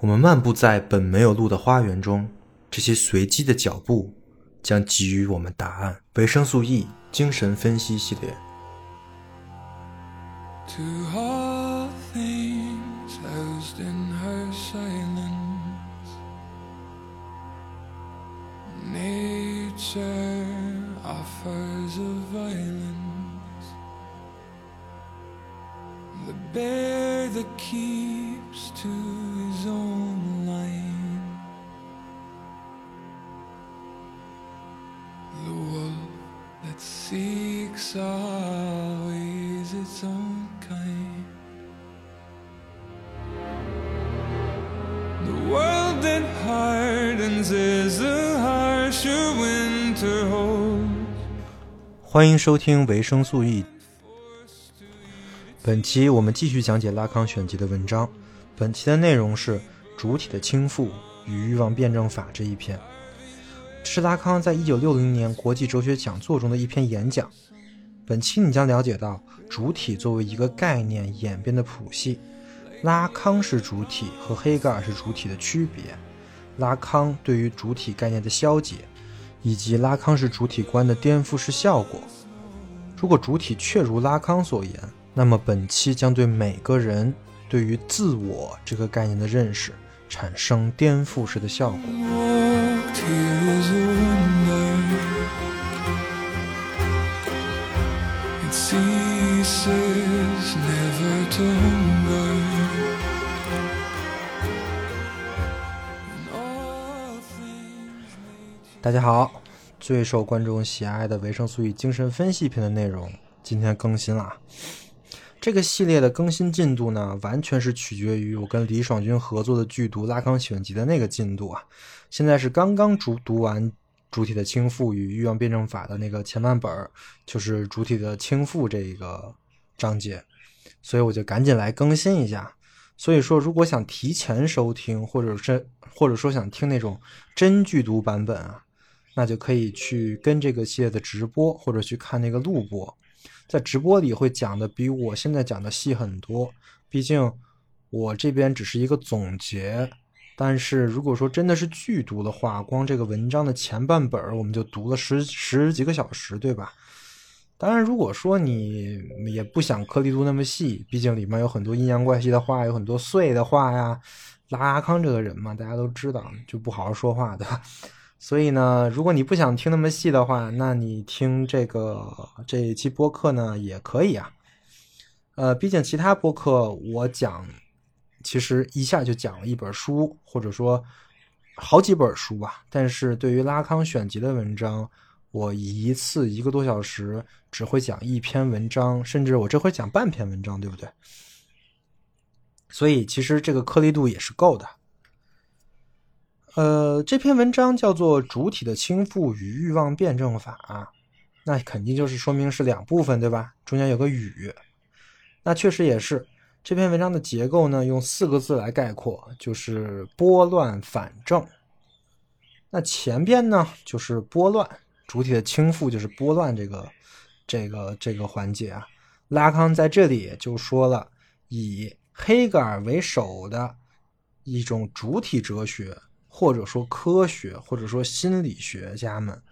我们漫步在本没有路的花园中，这些随机的脚步将给予我们答案。维生素 E 精神分析系列。To all things housed in her silence, nature offers a violence. The bear that keeps seeks always its own kind. The world that hardens is a harsher winter hold. 欢迎收听维生素 E。本期我们继续讲解拉康选集的文章。本期的内容是主体的倾覆与欲望辩证法这一篇。这是拉康在一九六零年国际哲学讲座中的一篇演讲。本期你将了解到主体作为一个概念演变的谱系，拉康是主体和黑格尔是主体的区别，拉康对于主体概念的消解，以及拉康式主体观的颠覆式效果。如果主体确如拉康所言，那么本期将对每个人对于自我这个概念的认识产生颠覆式的效果。大家好，最受观众喜爱的维生素与精神分析篇的内容，今天更新了。这个系列的更新进度呢，完全是取决于我跟李爽君合作的剧毒《拉康选集》的那个进度啊。现在是刚刚主读完主体的倾覆与欲望辩证法的那个前半本儿，就是主体的倾覆这一个章节，所以我就赶紧来更新一下。所以说，如果想提前收听，或者是或者说想听那种真剧毒版本啊，那就可以去跟这个系列的直播，或者去看那个录播。在直播里会讲的比我现在讲的细很多，毕竟我这边只是一个总结。但是如果说真的是剧读的话，光这个文章的前半本儿我们就读了十十几个小时，对吧？当然，如果说你也不想颗粒度那么细，毕竟里面有很多阴阳怪气的话，有很多碎的话呀。拉阿康这个人嘛，大家都知道，就不好好说话，对吧？所以呢，如果你不想听那么细的话，那你听这个这一期播客呢也可以啊。呃，毕竟其他播客我讲，其实一下就讲了一本书，或者说好几本书吧。但是对于拉康选集的文章，我一次一个多小时只会讲一篇文章，甚至我这回讲半篇文章，对不对？所以其实这个颗粒度也是够的。呃，这篇文章叫做《主体的倾覆与欲望辩证法》，那肯定就是说明是两部分，对吧？中间有个与，那确实也是。这篇文章的结构呢，用四个字来概括，就是拨乱反正。那前边呢，就是拨乱，主体的倾覆就是拨乱这个这个这个环节啊。拉康在这里就说了，以黑格尔为首的一种主体哲学。或者说科学，或者说心理学家们，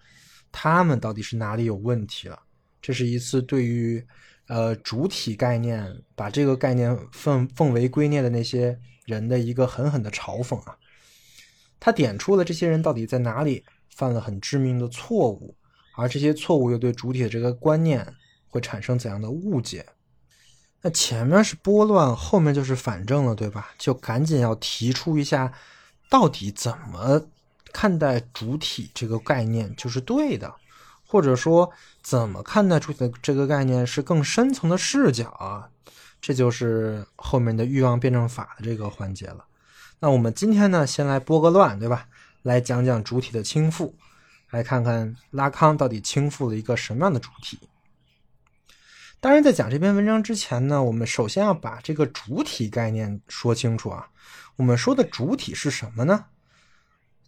他们到底是哪里有问题了？这是一次对于呃主体概念，把这个概念奉奉为圭臬的那些人的一个狠狠的嘲讽啊！他点出了这些人到底在哪里犯了很致命的错误，而这些错误又对主体的这个观念会产生怎样的误解？那前面是拨乱，后面就是反正了，对吧？就赶紧要提出一下。到底怎么看待主体这个概念就是对的，或者说怎么看待主体的这个概念是更深层的视角啊？这就是后面的欲望辩证法的这个环节了。那我们今天呢，先来拨个乱，对吧？来讲讲主体的倾覆，来看看拉康到底倾覆了一个什么样的主体。当然，在讲这篇文章之前呢，我们首先要把这个主体概念说清楚啊。我们说的主体是什么呢？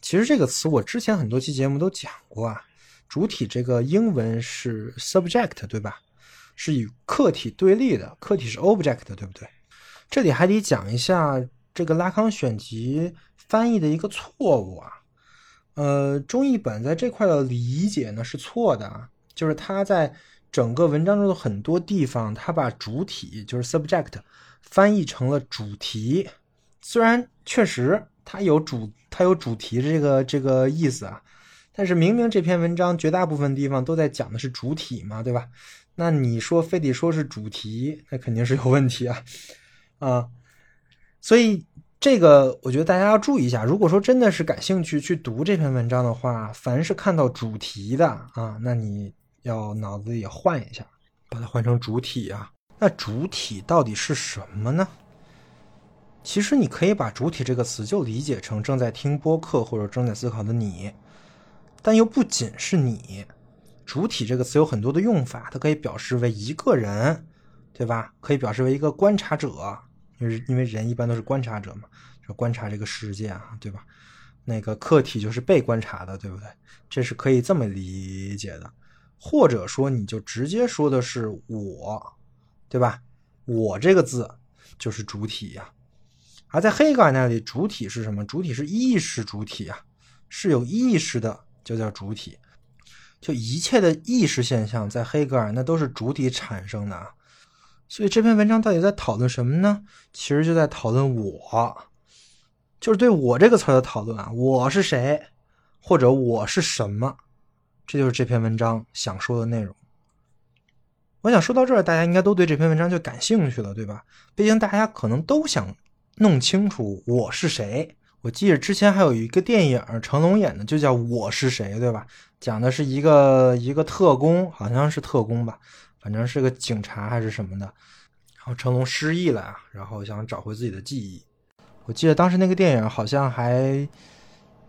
其实这个词我之前很多期节目都讲过啊。主体这个英文是 subject，对吧？是与客体对立的，客体是 object，对不对？这里还得讲一下这个拉康选集翻译的一个错误啊。呃，中译本在这块的理解呢是错的啊，就是他在整个文章中的很多地方，他把主体就是 subject 翻译成了主题，虽然确实它有主它有主题这个这个意思啊，但是明明这篇文章绝大部分地方都在讲的是主体嘛，对吧？那你说非得说是主题，那肯定是有问题啊啊！所以这个我觉得大家要注意一下。如果说真的是感兴趣去读这篇文章的话，凡是看到主题的啊，那你要脑子也换一下，把它换成主体啊。那主体到底是什么呢？其实你可以把“主体”这个词就理解成正在听播客或者正在思考的你，但又不仅是你。主体这个词有很多的用法，它可以表示为一个人，对吧？可以表示为一个观察者，因为因为人一般都是观察者嘛，就观察这个世界啊，对吧？那个客体就是被观察的，对不对？这是可以这么理解的。或者说，你就直接说的是我，对吧？我这个字就是主体呀。而在黑格尔那里，主体是什么？主体是意识主体啊，是有意识的，就叫主体。就一切的意识现象，在黑格尔那都是主体产生的啊，所以这篇文章到底在讨论什么呢？其实就在讨论我，就是对我这个词的讨论啊，我是谁，或者我是什么，这就是这篇文章想说的内容。我想说到这儿，大家应该都对这篇文章就感兴趣了，对吧？毕竟大家可能都想弄清楚我是谁。我记得之前还有一个电影，成龙演的，就叫《我是谁》，对吧？讲的是一个一个特工，好像是特工吧，反正是个警察还是什么的。然后成龙失忆了，然后想找回自己的记忆。我记得当时那个电影好像还，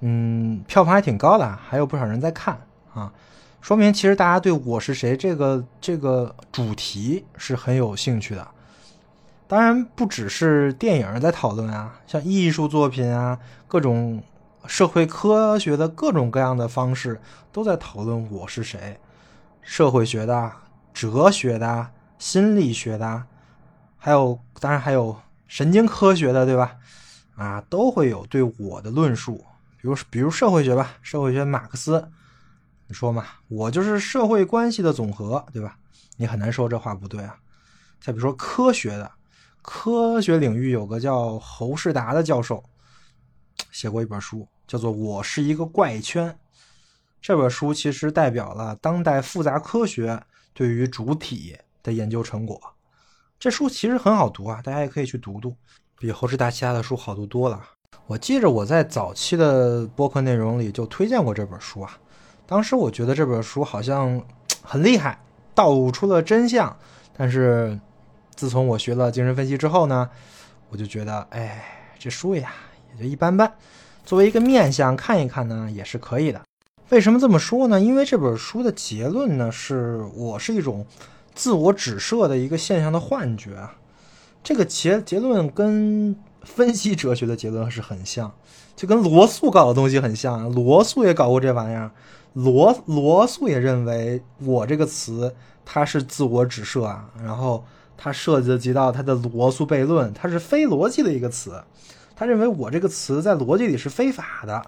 嗯，票房还挺高的，还有不少人在看啊，说明其实大家对我是谁这个这个主题是很有兴趣的。当然不只是电影在讨论啊，像艺术作品啊，各种社会科学的各种各样的方式都在讨论我是谁。社会学的、哲学的、心理学的，还有当然还有神经科学的，对吧？啊，都会有对我的论述。比如比如社会学吧，社会学马克思，你说嘛，我就是社会关系的总和，对吧？你很难说这话不对啊。再比如说科学的。科学领域有个叫侯世达的教授，写过一本书，叫做《我是一个怪圈》。这本书其实代表了当代复杂科学对于主体的研究成果。这书其实很好读啊，大家也可以去读读，比侯世达其他的书好读多了。我记着我在早期的播客内容里就推荐过这本书啊，当时我觉得这本书好像很厉害，道出了真相，但是。自从我学了精神分析之后呢，我就觉得，哎，这书呀也就一般般。作为一个面相看一看呢，也是可以的。为什么这么说呢？因为这本书的结论呢，是我是一种自我指涉的一个现象的幻觉啊。这个结结论跟分析哲学的结论是很像，就跟罗素搞的东西很像。罗素也搞过这玩意儿，罗罗素也认为我这个词它是自我指涉啊，然后。他涉及到他的罗素悖论，它是非逻辑的一个词。他认为我这个词在逻辑里是非法的，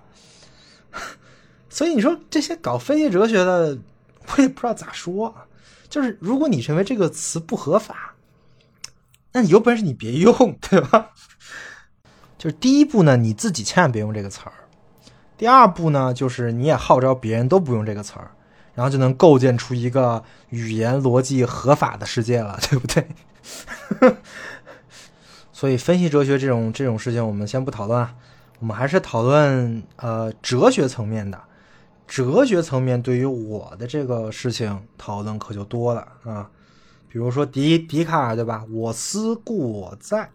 所以你说这些搞分析哲学的，我也不知道咋说。就是如果你认为这个词不合法，那你有本事你别用，对吧？就是第一步呢，你自己千万别用这个词儿；第二步呢，就是你也号召别人都不用这个词儿。然后就能构建出一个语言逻辑合法的世界了，对不对？所以分析哲学这种这种事情，我们先不讨论啊，我们还是讨论呃哲学层面的。哲学层面对于我的这个事情讨论可就多了啊。比如说笛笛卡尔对吧？我思故我在，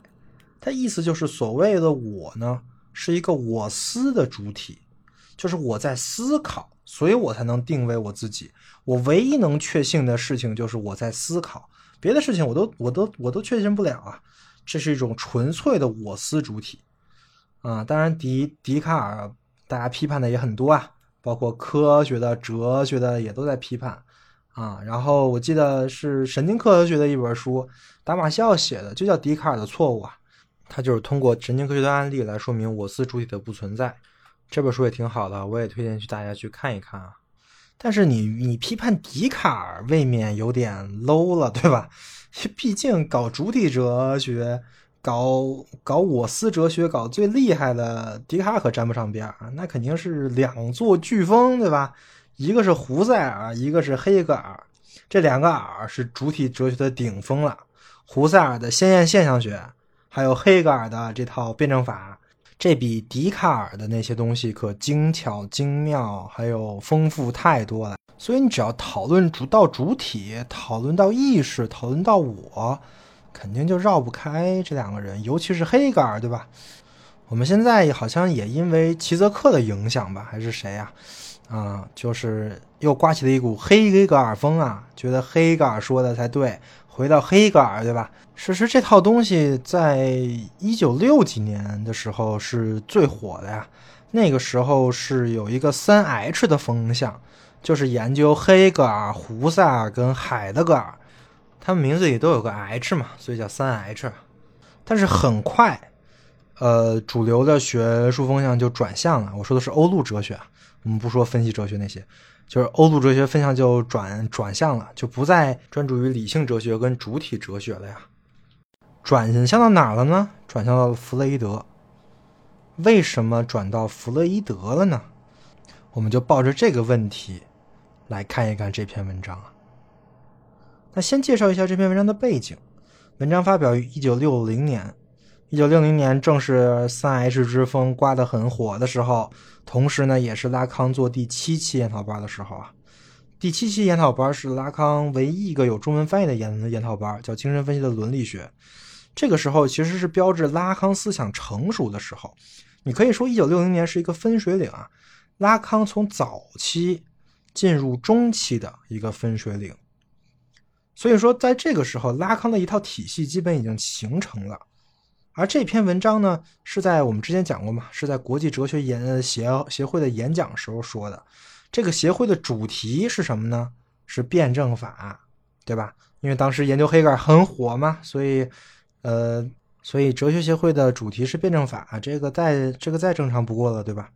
他意思就是所谓的我呢，是一个我思的主体，就是我在思考。所以我才能定位我自己。我唯一能确信的事情就是我在思考，别的事情我都我都我都确信不了啊。这是一种纯粹的我思主体啊。当然，笛笛卡尔大家批判的也很多啊，包括科学的、哲学的也都在批判啊。然后我记得是神经科学的一本书，达马西奥写的，就叫《笛卡尔的错误》啊。他就是通过神经科学的案例来说明我思主体的不存在。这本书也挺好的，我也推荐去大家去看一看啊。但是你你批判笛卡尔未免有点 low 了，对吧？毕竟搞主体哲学、搞搞我思哲学、搞最厉害的笛卡尔可沾不上边儿，那肯定是两座飓风，对吧？一个是胡塞尔，一个是黑格尔，这两个尔是主体哲学的顶峰了。胡塞尔的鲜艳现象学，还有黑格尔的这套辩证法。这比笛卡尔的那些东西可精巧精妙，还有丰富太多了。所以你只要讨论主到主体，讨论到意识，讨论到我，肯定就绕不开这两个人，尤其是黑格尔，对吧？我们现在好像也因为齐泽克的影响吧，还是谁呀？啊，就是又刮起了一股黑格尔风啊，觉得黑格尔说的才对。回到黑格尔，对吧？其实这套东西在一九六几年的时候是最火的呀。那个时候是有一个三 H 的风向，就是研究黑格尔、胡塞尔跟海德格尔，他们名字里都有个 H 嘛，所以叫三 H。但是很快，呃，主流的学术风向就转向了。我说的是欧陆哲学，我们不说分析哲学那些。就是欧陆哲学分向就转转向了，就不再专注于理性哲学跟主体哲学了呀。转向到哪儿了呢？转向到了弗洛伊德。为什么转到弗洛伊德了呢？我们就抱着这个问题来看一看这篇文章啊。那先介绍一下这篇文章的背景。文章发表于一九六零年。一九六零年正是三 H 之风刮得很火的时候，同时呢，也是拉康做第七期研讨班的时候啊。第七期研讨班是拉康唯一一个有中文翻译的研研讨班，叫《精神分析的伦理学》。这个时候其实是标志拉康思想成熟的时候。你可以说，一九六零年是一个分水岭啊，拉康从早期进入中期的一个分水岭。所以说，在这个时候，拉康的一套体系基本已经形成了。而这篇文章呢，是在我们之前讲过嘛，是在国际哲学研协协会的演讲时候说的。这个协会的主题是什么呢？是辩证法，对吧？因为当时研究黑格尔很火嘛，所以，呃，所以哲学协会的主题是辩证法，这个再这个再正常不过了，对吧？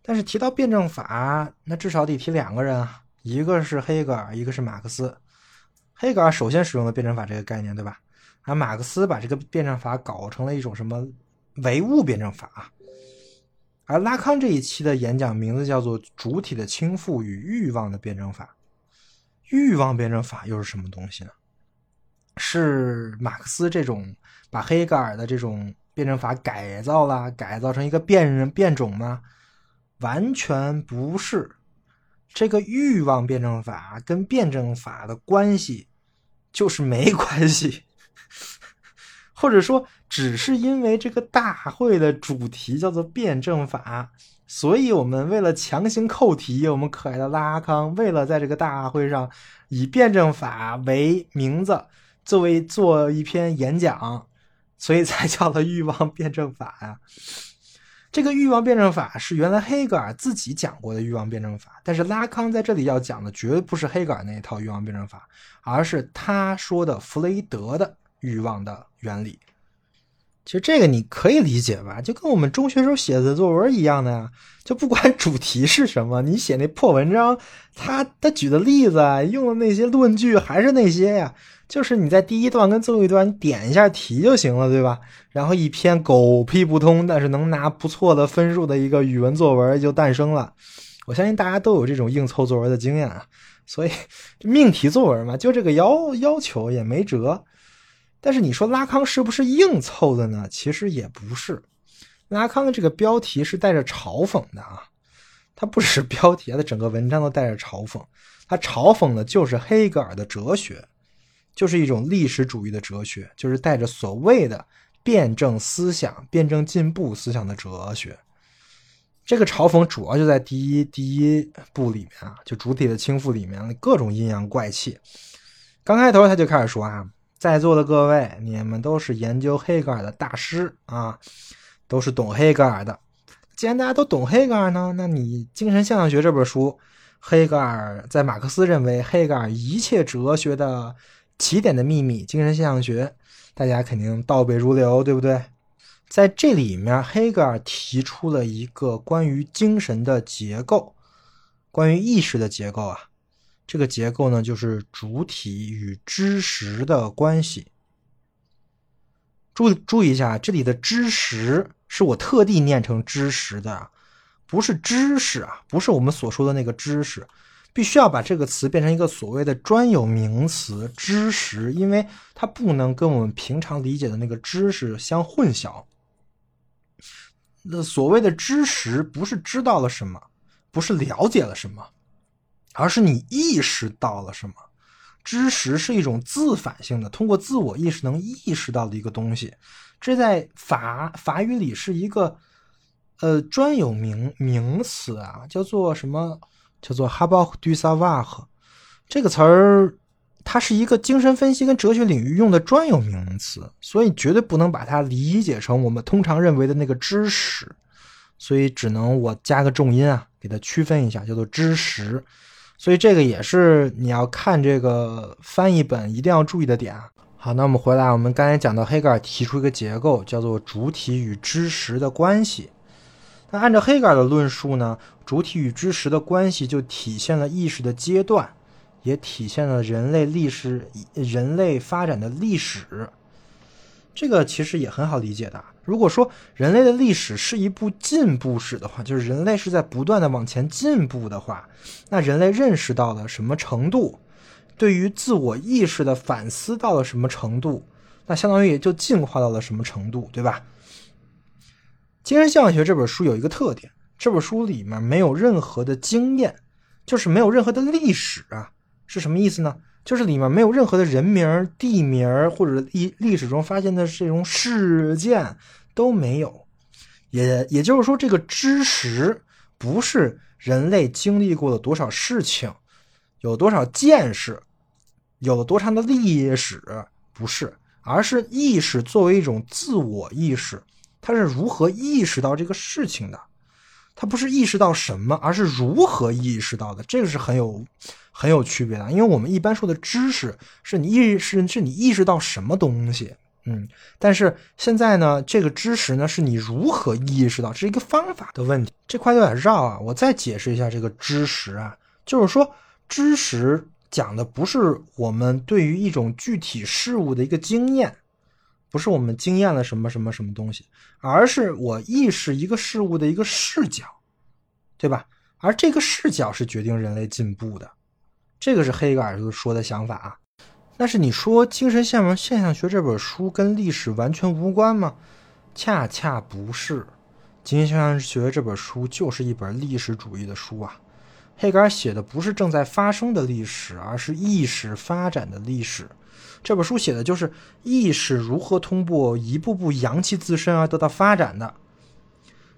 但是提到辩证法，那至少得提两个人啊，一个是黑格尔，一个是马克思。黑格尔首先使用了辩证法这个概念，对吧？而马克思把这个辩证法搞成了一种什么唯物辩证法，而拉康这一期的演讲名字叫做“主体的倾覆与欲望的辩证法”。欲望辩证法又是什么东西呢？是马克思这种把黑格尔的这种辩证法改造了，改造成一个变变种吗？完全不是。这个欲望辩证法跟辩证法的关系就是没关系。或者说，只是因为这个大会的主题叫做辩证法，所以我们为了强行扣题，我们可爱的拉康为了在这个大会上以辩证法为名字作为做一篇演讲，所以才叫了欲望辩证法呀。这个欲望辩证法是原来黑格尔自己讲过的欲望辩证法，但是拉康在这里要讲的绝不是黑格尔那一套欲望辩证法，而是他说的弗雷德的。欲望的原理，其实这个你可以理解吧，就跟我们中学时候写的作文一样的呀。就不管主题是什么，你写那破文章，他他举的例子用的那些论据还是那些呀。就是你在第一段跟最后一段你点一下题就行了，对吧？然后一篇狗屁不通，但是能拿不错的分数的一个语文作文就诞生了。我相信大家都有这种硬凑作文的经验啊，所以 命题作文嘛，就这个要要求也没辙。但是你说拉康是不是硬凑的呢？其实也不是，拉康的这个标题是带着嘲讽的啊，他不只是标题，他整个文章都带着嘲讽。他嘲讽的就是黑格尔的哲学，就是一种历史主义的哲学，就是带着所谓的辩证思想、辩证进步思想的哲学。这个嘲讽主要就在第一第一部里面啊，就主体的倾覆里面各种阴阳怪气。刚开头他就开始说啊。在座的各位，你们都是研究黑格尔的大师啊，都是懂黑格尔的。既然大家都懂黑格尔呢，那你《精神现象学》这本书，黑格尔在马克思认为黑格尔一切哲学的起点的秘密，《精神现象学》，大家肯定倒背如流，对不对？在这里面，黑格尔提出了一个关于精神的结构，关于意识的结构啊。这个结构呢，就是主体与知识的关系。注注意一下，这里的知识是我特地念成知识的，不是知识啊，不是我们所说的那个知识。必须要把这个词变成一个所谓的专有名词“知识”，因为它不能跟我们平常理解的那个知识相混淆。那所谓的知识，不是知道了什么，不是了解了什么，而是你意识到了什么。知识是一种自反性的，通过自我意识能意识到的一个东西。这在法法语里是一个呃专有名名词啊，叫做什么？叫做 h a b a du savoir 这个词儿，它是一个精神分析跟哲学领域用的专有名词，所以绝对不能把它理解成我们通常认为的那个知识，所以只能我加个重音啊，给它区分一下，叫做知识。所以这个也是你要看这个翻译本一定要注意的点。好，那我们回来，我们刚才讲到黑格尔提出一个结构，叫做主体与知识的关系。那按照黑格尔的论述呢，主体与知识的关系就体现了意识的阶段，也体现了人类历史、人类发展的历史。这个其实也很好理解的。如果说人类的历史是一部进步史的话，就是人类是在不断的往前进步的话，那人类认识到了什么程度，对于自我意识的反思到了什么程度，那相当于也就进化到了什么程度，对吧？《精神现象学》这本书有一个特点，这本书里面没有任何的经验，就是没有任何的历史啊，是什么意思呢？就是里面没有任何的人名、地名或者历历史中发现的这种事件都没有，也也就是说，这个知识不是人类经历过了多少事情，有多少见识，有了多长的历史，不是，而是意识作为一种自我意识。它是如何意识到这个事情的？它不是意识到什么，而是如何意识到的。这个是很有很有区别的。因为我们一般说的知识，是你意识是你意识到什么东西，嗯。但是现在呢，这个知识呢，是你如何意识到，这是一个方法的问题。这块有点绕啊，我再解释一下这个知识啊，就是说知识讲的不是我们对于一种具体事物的一个经验。不是我们经验了什么什么什么东西，而是我意识一个事物的一个视角，对吧？而这个视角是决定人类进步的，这个是黑格尔说的想法啊。但是你说《精神现现象学》这本书跟历史完全无关吗？恰恰不是，《精神现象学》这本书就是一本历史主义的书啊。黑格尔写的不是正在发生的历史，而是意识发展的历史。这本书写的就是意识如何通过一步步扬弃自身而得到发展的，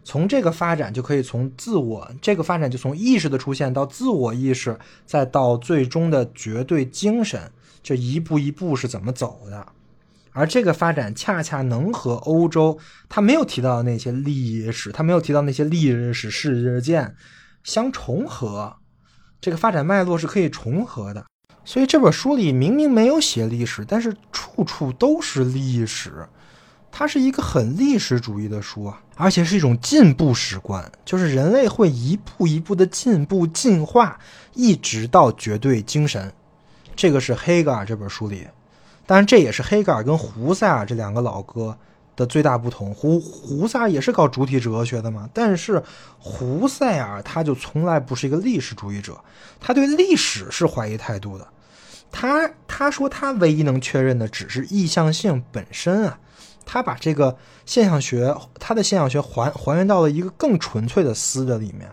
从这个发展就可以从自我这个发展就从意识的出现到自我意识，再到最终的绝对精神，这一步一步是怎么走的？而这个发展恰恰能和欧洲他没有提到的那些历史，他没有提到那些历史事件相重合，这个发展脉络是可以重合的。所以这本书里明明没有写历史，但是处处都是历史。它是一个很历史主义的书啊，而且是一种进步史观，就是人类会一步一步的进步进化，一直到绝对精神。这个是黑格尔这本书里，当然这也是黑格尔跟胡塞尔这两个老哥的最大不同。胡胡塞尔也是搞主体哲学的嘛，但是胡塞尔他就从来不是一个历史主义者，他对历史是怀疑态度的。他他说他唯一能确认的只是意向性本身啊，他把这个现象学他的现象学还还原到了一个更纯粹的思的里面，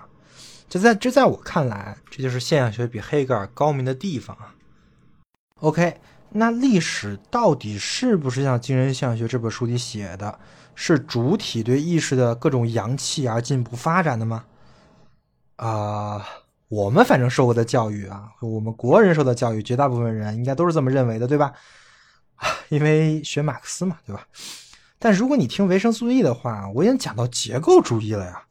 这在这在我看来，这就是现象学比黑格尔高明的地方啊。OK，那历史到底是不是像《精神现象学》这本书里写的，是主体对意识的各种扬弃而进步发展的吗？啊？我们反正受过的教育啊，我们国人受的教育，绝大部分人应该都是这么认为的，对吧？因为学马克思嘛，对吧？但如果你听维生素 E 的话，我已经讲到结构主义了呀。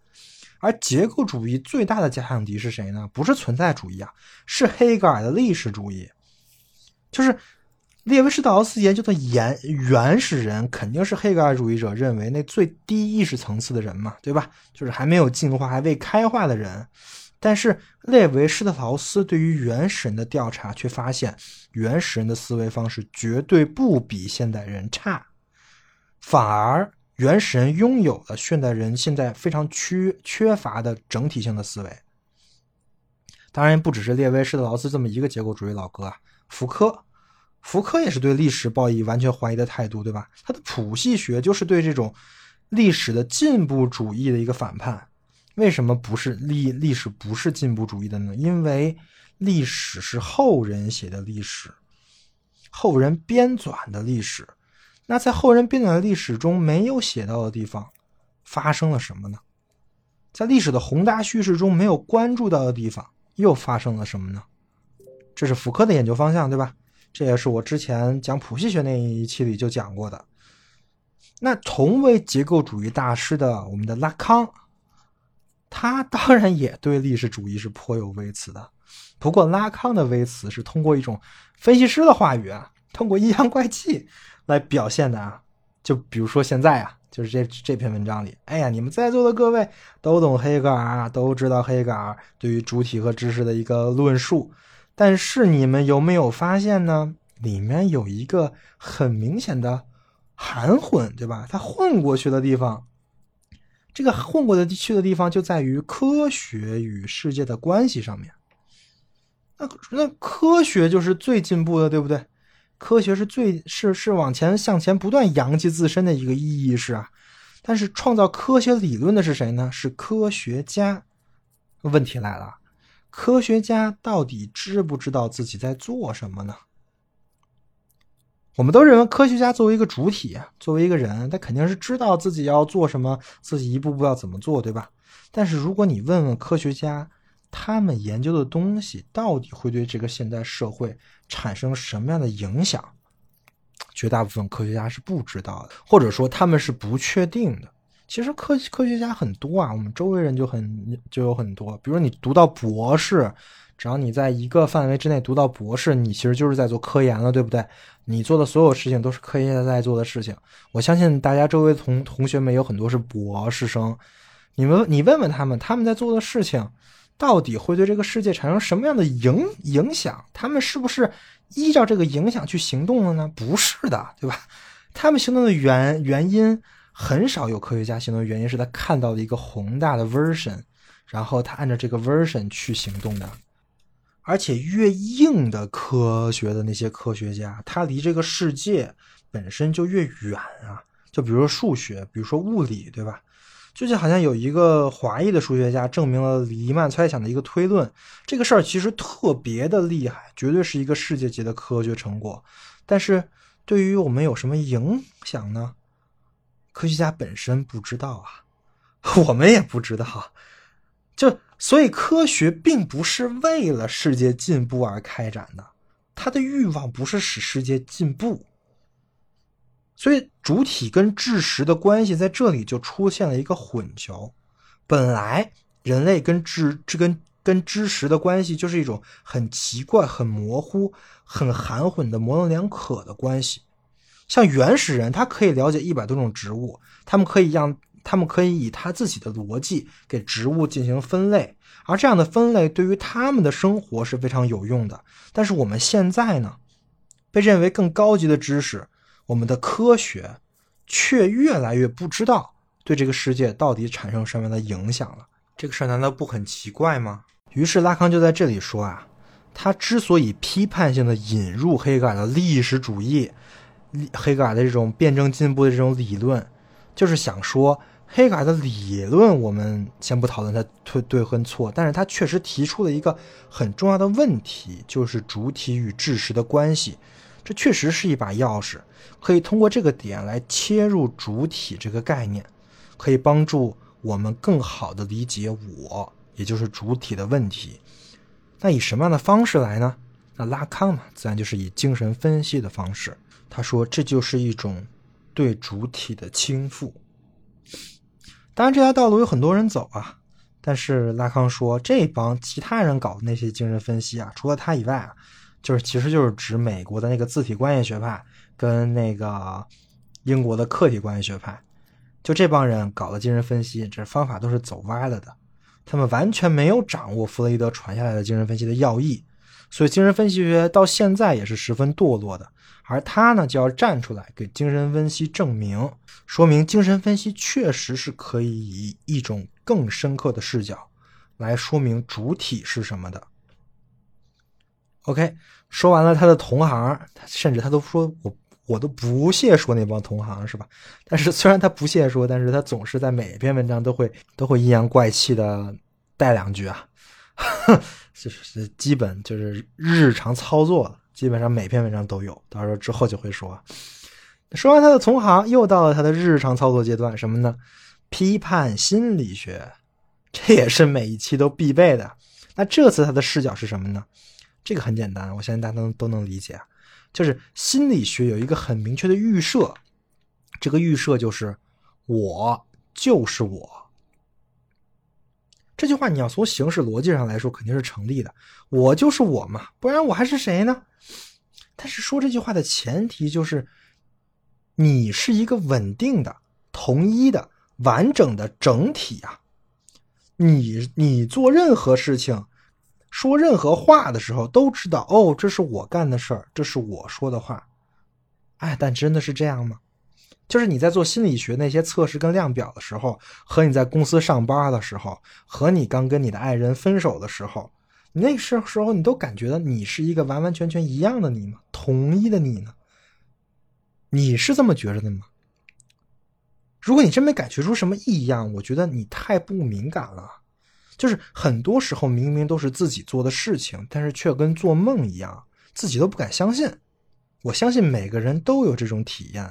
而结构主义最大的假想敌是谁呢？不是存在主义啊，是黑格尔的历史主义。就是列维施特劳斯研究的原原始人肯定是黑格尔主义者认为那最低意识层次的人嘛，对吧？就是还没有进化、还未开化的人。但是列维施特劳斯对于原始人的调查却发现，原始人的思维方式绝对不比现代人差，反而原始人拥有了现代人现在非常缺缺乏的整体性的思维。当然，不只是列维施特劳斯这么一个结构主义老哥啊，福柯。福柯也是对历史抱以完全怀疑的态度，对吧？他的谱系学就是对这种历史的进步主义的一个反叛。为什么不是历历史不是进步主义的呢？因为历史是后人写的历史，后人编纂的历史。那在后人编纂的历史中没有写到的地方，发生了什么呢？在历史的宏大叙事中没有关注到的地方，又发生了什么呢？这是福柯的研究方向，对吧？这也是我之前讲谱系学那一期里就讲过的。那同为结构主义大师的我们的拉康，他当然也对历史主义是颇有微词的。不过拉康的微词是通过一种分析师的话语啊，通过阴阳怪气来表现的啊。就比如说现在啊，就是这这篇文章里，哎呀，你们在座的各位都懂黑格尔，都知道黑格尔对于主体和知识的一个论述。但是你们有没有发现呢？里面有一个很明显的含混，对吧？它混过去的地方，这个混过的去的地方就在于科学与世界的关系上面。那那科学就是最进步的，对不对？科学是最是是往前向前不断扬起自身的一个意义是啊。但是创造科学理论的是谁呢？是科学家。问题来了。科学家到底知不知道自己在做什么呢？我们都认为科学家作为一个主体，作为一个人，他肯定是知道自己要做什么，自己一步步要怎么做，对吧？但是如果你问问科学家，他们研究的东西到底会对这个现代社会产生什么样的影响？绝大部分科学家是不知道的，或者说他们是不确定的。其实科科学家很多啊，我们周围人就很就有很多。比如你读到博士，只要你在一个范围之内读到博士，你其实就是在做科研了，对不对？你做的所有事情都是科学家在做的事情。我相信大家周围同同学们有很多是博士生，你们你问问他们，他们在做的事情到底会对这个世界产生什么样的影影响？他们是不是依照这个影响去行动了呢？不是的，对吧？他们行动的原原因。很少有科学家行动的原因是他看到了一个宏大的 version，然后他按照这个 version 去行动的。而且越硬的科学的那些科学家，他离这个世界本身就越远啊。就比如说数学，比如说物理，对吧？最近好像有一个华裔的数学家证明了黎曼猜想的一个推论，这个事儿其实特别的厉害，绝对是一个世界级的科学成果。但是对于我们有什么影响呢？科学家本身不知道啊，我们也不知道，就所以科学并不是为了世界进步而开展的，他的欲望不是使世界进步，所以主体跟知识的关系在这里就出现了一个混淆。本来人类跟知这跟跟知识的关系就是一种很奇怪、很模糊、很含混的模棱两可的关系。像原始人，他可以了解一百多种植物，他们可以让他们可以以他自己的逻辑给植物进行分类，而这样的分类对于他们的生活是非常有用的。但是我们现在呢，被认为更高级的知识，我们的科学却越来越不知道对这个世界到底产生什么样的影响了。这个事儿难道不很奇怪吗？于是拉康就在这里说啊，他之所以批判性的引入黑格尔的历史主义。黑格尔的这种辩证进步的这种理论，就是想说，黑格尔的理论我们先不讨论它对对和错，但是他确实提出了一个很重要的问题，就是主体与知识的关系，这确实是一把钥匙，可以通过这个点来切入主体这个概念，可以帮助我们更好的理解我，也就是主体的问题。那以什么样的方式来呢？那拉康嘛，自然就是以精神分析的方式。他说：“这就是一种对主体的倾覆。当然，这条道路有很多人走啊。但是拉康说，这帮其他人搞的那些精神分析啊，除了他以外啊，就是其实就是指美国的那个自体关系学派跟那个英国的客体关系学派，就这帮人搞的精神分析，这方法都是走歪了的，他们完全没有掌握弗洛伊德传下来的精神分析的要义，所以精神分析学到现在也是十分堕落的。而他呢，就要站出来给精神分析证明，说明精神分析确实是可以以一种更深刻的视角来说明主体是什么的。OK，说完了他的同行，甚至他都说我我都不屑说那帮同行是吧？但是虽然他不屑说，但是他总是在每一篇文章都会都会阴阳怪气的带两句啊，就是基本就是日常操作了，基本上每篇文章都有。到时候之后就会说，说完他的同行，又到了他的日常操作阶段，什么呢？批判心理学，这也是每一期都必备的。那这次他的视角是什么呢？这个很简单，我相信大家都都能理解，就是心理学有一个很明确的预设，这个预设就是我就是我。这句话你要从形式逻辑上来说肯定是成立的，我就是我嘛，不然我还是谁呢？但是说这句话的前提就是你是一个稳定的、统一的、完整的整体啊，你你做任何事情。说任何话的时候都知道哦，这是我干的事儿，这是我说的话。哎，但真的是这样吗？就是你在做心理学那些测试跟量表的时候，和你在公司上班的时候，和你刚跟你的爱人分手的时候，那时时候你都感觉到你是一个完完全全一样的你吗？同一的你呢？你是这么觉着的吗？如果你真没感觉出什么异样，我觉得你太不敏感了。就是很多时候明明都是自己做的事情，但是却跟做梦一样，自己都不敢相信。我相信每个人都有这种体验，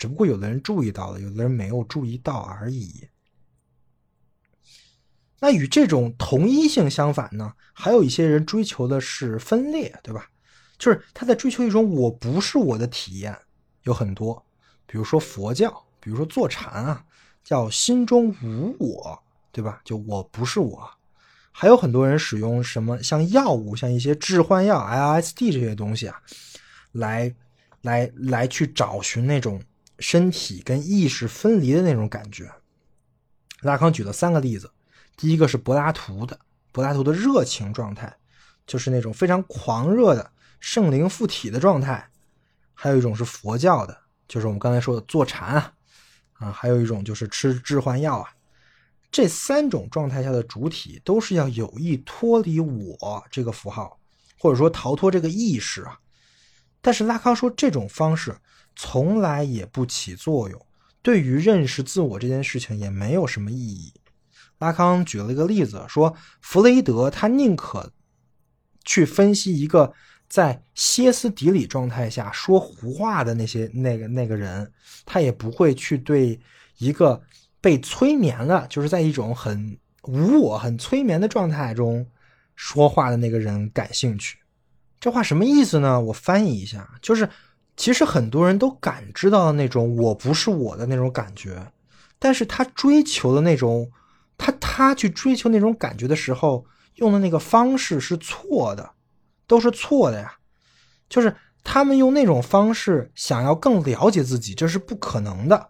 只不过有的人注意到了，有的人没有注意到而已。那与这种同一性相反呢？还有一些人追求的是分裂，对吧？就是他在追求一种我不是我的体验，有很多，比如说佛教，比如说坐禅啊，叫心中无我。对吧？就我不是我，还有很多人使用什么像药物，像一些致幻药 LSD 这些东西啊，来来来去找寻那种身体跟意识分离的那种感觉。拉康举了三个例子，第一个是柏拉图的，柏拉图的热情状态，就是那种非常狂热的圣灵附体的状态；还有一种是佛教的，就是我们刚才说的坐禅啊，啊，还有一种就是吃致幻药啊。这三种状态下的主体都是要有意脱离我这个符号，或者说逃脱这个意识啊。但是拉康说这种方式从来也不起作用，对于认识自我这件事情也没有什么意义。拉康举了一个例子，说弗雷德他宁可去分析一个在歇斯底里状态下说胡话的那些那个那个人，他也不会去对一个。被催眠了，就是在一种很无我、很催眠的状态中说话的那个人感兴趣。这话什么意思呢？我翻译一下，就是其实很多人都感知到了那种我不是我的那种感觉，但是他追求的那种，他他去追求那种感觉的时候用的那个方式是错的，都是错的呀。就是他们用那种方式想要更了解自己，这是不可能的。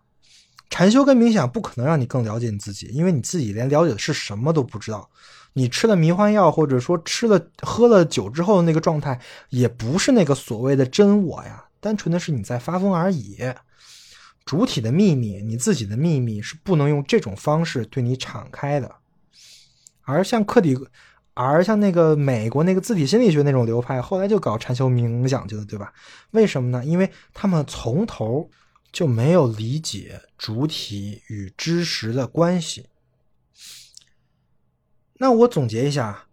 禅修跟冥想不可能让你更了解你自己，因为你自己连了解的是什么都不知道。你吃了迷幻药，或者说吃了喝了酒之后的那个状态，也不是那个所谓的真我呀，单纯的是你在发疯而已。主体的秘密，你自己的秘密是不能用这种方式对你敞开的。而像克里，而像那个美国那个自体心理学那种流派，后来就搞禅修冥想去了，对吧？为什么呢？因为他们从头。就没有理解主体与知识的关系。那我总结一下，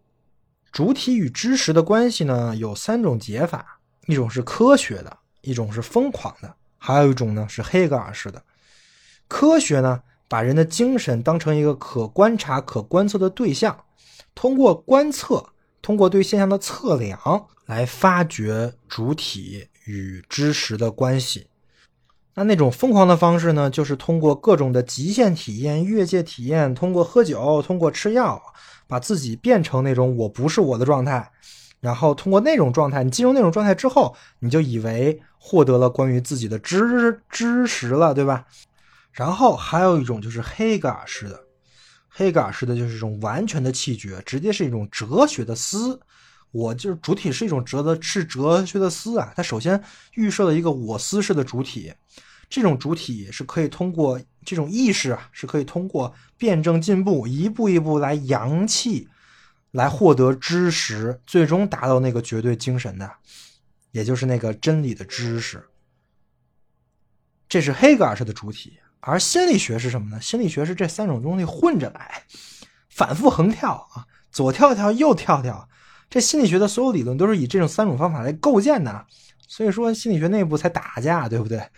主体与知识的关系呢，有三种解法：一种是科学的，一种是疯狂的，还有一种呢是黑格尔式的。科学呢，把人的精神当成一个可观察、可观测的对象，通过观测，通过对现象的测量，来发掘主体与知识的关系。那那种疯狂的方式呢，就是通过各种的极限体验、越界体验，通过喝酒、通过吃药，把自己变成那种我不是我的状态，然后通过那种状态，你进入那种状态之后，你就以为获得了关于自己的知知识了，对吧？然后还有一种就是黑格尔式的，黑格尔式的就是一种完全的气绝，直接是一种哲学的思。我就是主体是一种哲的，是哲学的思啊。它首先预设了一个我思式的主体，这种主体是可以通过这种意识啊，是可以通过辩证进步，一步一步来扬气，来获得知识，最终达到那个绝对精神的，也就是那个真理的知识。这是黑格尔式的主体，而心理学是什么呢？心理学是这三种东西混着来，反复横跳啊，左跳跳，右跳跳。这心理学的所有理论都是以这种三种方法来构建的，所以说心理学内部才打架，对不对？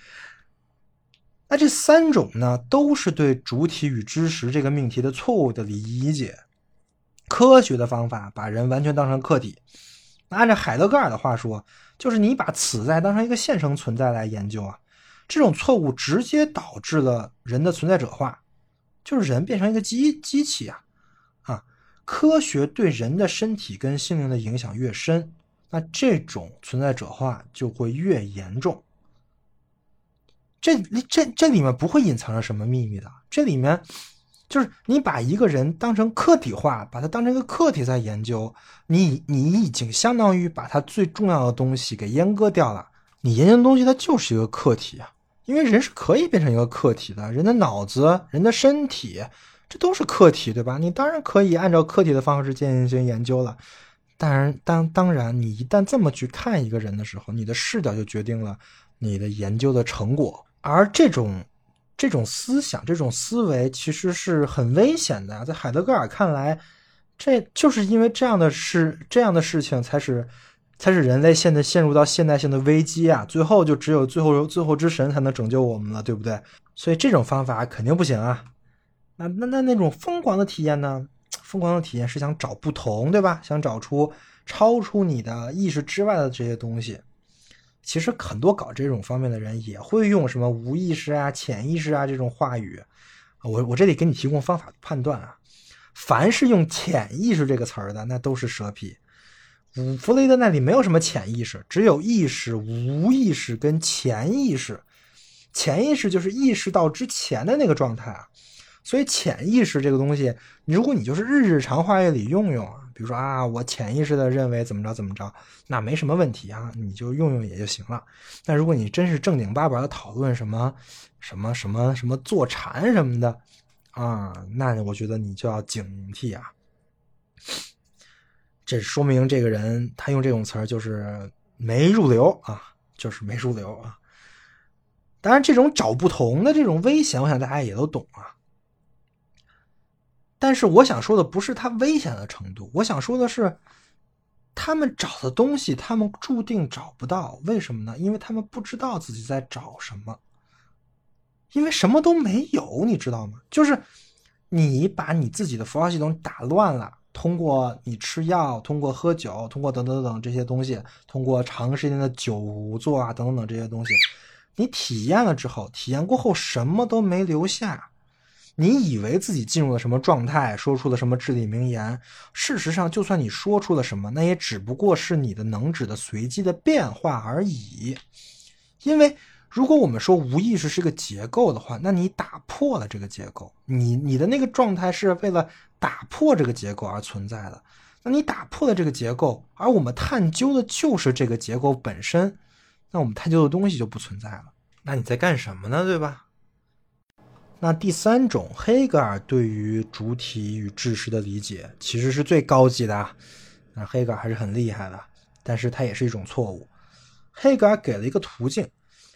那这三种呢，都是对主体与知识这个命题的错误的理解。科学的方法把人完全当成客体，那按照海德格尔的话说，就是你把此在当成一个现成存在来研究啊，这种错误直接导致了人的存在者化，就是人变成一个机机器啊啊。科学对人的身体跟心灵的影响越深，那这种存在者化就会越严重。这这这里面不会隐藏着什么秘密的，这里面就是你把一个人当成客体化，把它当成一个客体在研究，你你已经相当于把它最重要的东西给阉割掉了。你研究的东西它就是一个客体啊，因为人是可以变成一个客体的，人的脑子、人的身体。这都是课题，对吧？你当然可以按照课题的方式进行研究了。当然，当当然，你一旦这么去看一个人的时候，你的视角就决定了你的研究的成果。而这种这种思想、这种思维其实是很危险的。在海德格尔看来，这就是因为这样的事、这样的事情，才是才是人类现在陷入到现代性的危机啊！最后就只有最后最后之神才能拯救我们了，对不对？所以这种方法肯定不行啊！那那那那种疯狂的体验呢？疯狂的体验是想找不同，对吧？想找出超出你的意识之外的这些东西。其实很多搞这种方面的人也会用什么无意识啊、潜意识啊这种话语。我我这里给你提供方法判断啊。凡是用潜意识这个词儿的，那都是蛇皮。弗雷德那里没有什么潜意识，只有意识、无意识跟潜意识。潜意识就是意识到之前的那个状态啊。所以潜意识这个东西，如果你就是日日常话语里用用啊，比如说啊，我潜意识的认为怎么着怎么着，那没什么问题啊，你就用用也就行了。但如果你真是正经八百的讨论什么什么什么什么坐禅什么的啊，那我觉得你就要警惕啊。这说明这个人他用这种词儿就是没入流啊，就是没入流啊。当然，这种找不同的这种危险，我想大家也都懂啊。但是我想说的不是它危险的程度，我想说的是，他们找的东西，他们注定找不到。为什么呢？因为他们不知道自己在找什么，因为什么都没有，你知道吗？就是你把你自己的符号系统打乱了，通过你吃药，通过喝酒，通过等等等这些东西，通过长时间的久坐啊等等等这些东西，你体验了之后，体验过后什么都没留下。你以为自己进入了什么状态，说出了什么至理名言？事实上，就算你说出了什么，那也只不过是你的能指的随机的变化而已。因为如果我们说无意识是个结构的话，那你打破了这个结构，你你的那个状态是为了打破这个结构而存在的。那你打破了这个结构，而我们探究的就是这个结构本身，那我们探究的东西就不存在了。那你在干什么呢？对吧？那第三种，黑格尔对于主体与知识的理解，其实是最高级的。那黑格尔还是很厉害的，但是它也是一种错误。黑格尔给了一个途径，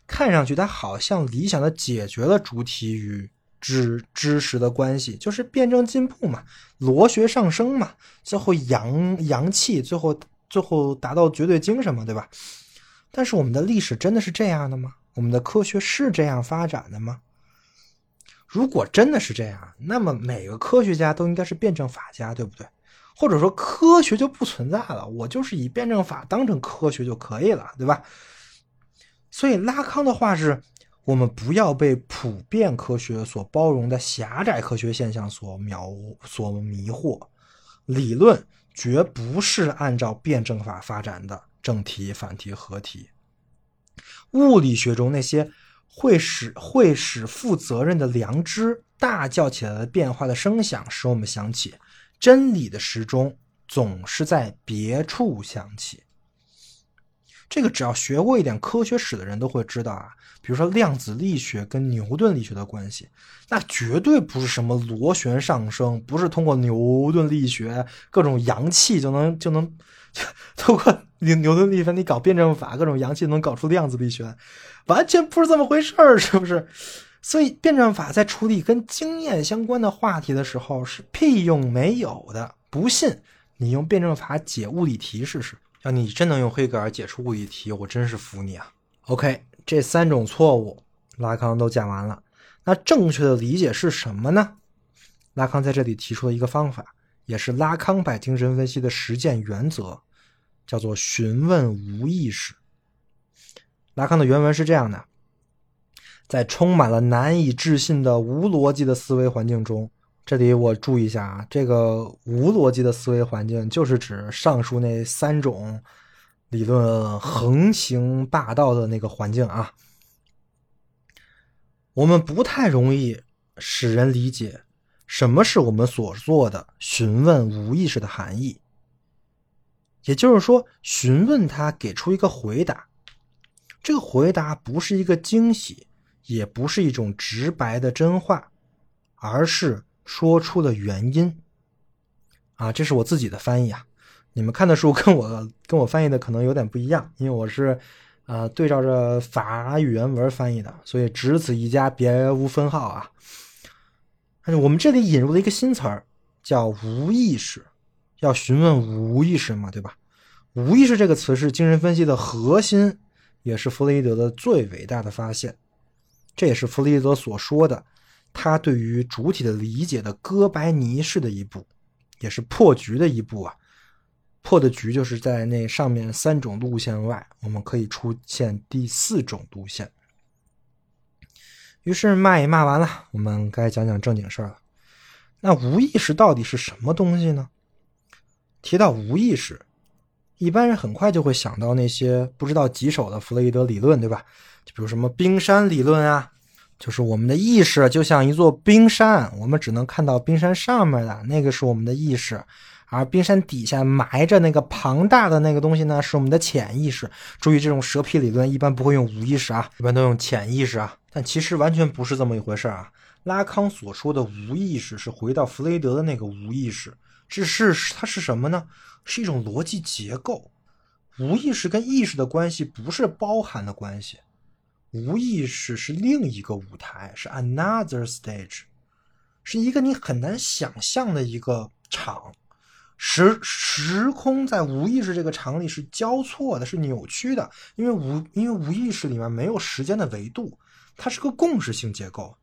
看上去他好像理想的解决了主体与知知识的关系，就是辩证进步嘛，螺旋上升嘛，最后阳阳气，最后最后达到绝对精神嘛，对吧？但是我们的历史真的是这样的吗？我们的科学是这样发展的吗？如果真的是这样，那么每个科学家都应该是辩证法家，对不对？或者说科学就不存在了，我就是以辩证法当成科学就可以了，对吧？所以拉康的话是：我们不要被普遍科学所包容的狭窄科学现象所描所迷惑，理论绝不是按照辩证法发展的正题、反题、合题。物理学中那些会使会使负责任的良知大叫起来的变化的声响，使我们想起真理的时钟总是在别处响起。这个只要学过一点科学史的人都会知道啊，比如说量子力学跟牛顿力学的关系，那绝对不是什么螺旋上升，不是通过牛顿力学各种阳气就能就能就 通过牛牛顿力学你搞辩证法，各种阳气能搞出量子力学，完全不是这么回事儿，是不是？所以辩证法在处理跟经验相关的话题的时候是屁用没有的。不信你用辩证法解物理题试试。要你真能用黑格尔解出物理题，我真是服你啊！OK，这三种错误拉康都讲完了，那正确的理解是什么呢？拉康在这里提出了一个方法，也是拉康派精神分析的实践原则，叫做询问无意识。拉康的原文是这样的：在充满了难以置信的无逻辑的思维环境中。这里我注意一下啊，这个无逻辑的思维环境就是指上述那三种理论横行霸道的那个环境啊。我们不太容易使人理解什么是我们所做的询问无意识的含义。也就是说，询问他给出一个回答，这个回答不是一个惊喜，也不是一种直白的真话，而是。说出了原因，啊，这是我自己的翻译啊。你们看的书 跟我跟我翻译的可能有点不一样，因为我是呃对照着法语原文翻译的，所以只此一家，别无分号啊。但是我们这里引入了一个新词儿，叫无意识，要询问无意识嘛，对吧？无意识这个词是精神分析的核心，也是弗洛伊德的最伟大的发现，这也是弗洛伊德所说的。他对于主体的理解的哥白尼式的一步，也是破局的一步啊！破的局就是在那上面三种路线外，我们可以出现第四种路线。于是骂也骂完了，我们该讲讲正经事儿了。那无意识到底是什么东西呢？提到无意识，一般人很快就会想到那些不知道几手的弗洛伊德理论，对吧？就比如什么冰山理论啊。就是我们的意识就像一座冰山，我们只能看到冰山上面的那个是我们的意识，而冰山底下埋着那个庞大的那个东西呢，是我们的潜意识。注意，这种蛇皮理论一般不会用无意识啊，一般都用潜意识啊。但其实完全不是这么一回事啊。拉康所说的无意识是回到弗雷德的那个无意识，这是它是什么呢？是一种逻辑结构。无意识跟意识的关系不是包含的关系。无意识是另一个舞台，是 another stage，是一个你很难想象的一个场。时时空在无意识这个场里是交错的，是扭曲的，因为无因为无意识里面没有时间的维度，它是个共识性结构。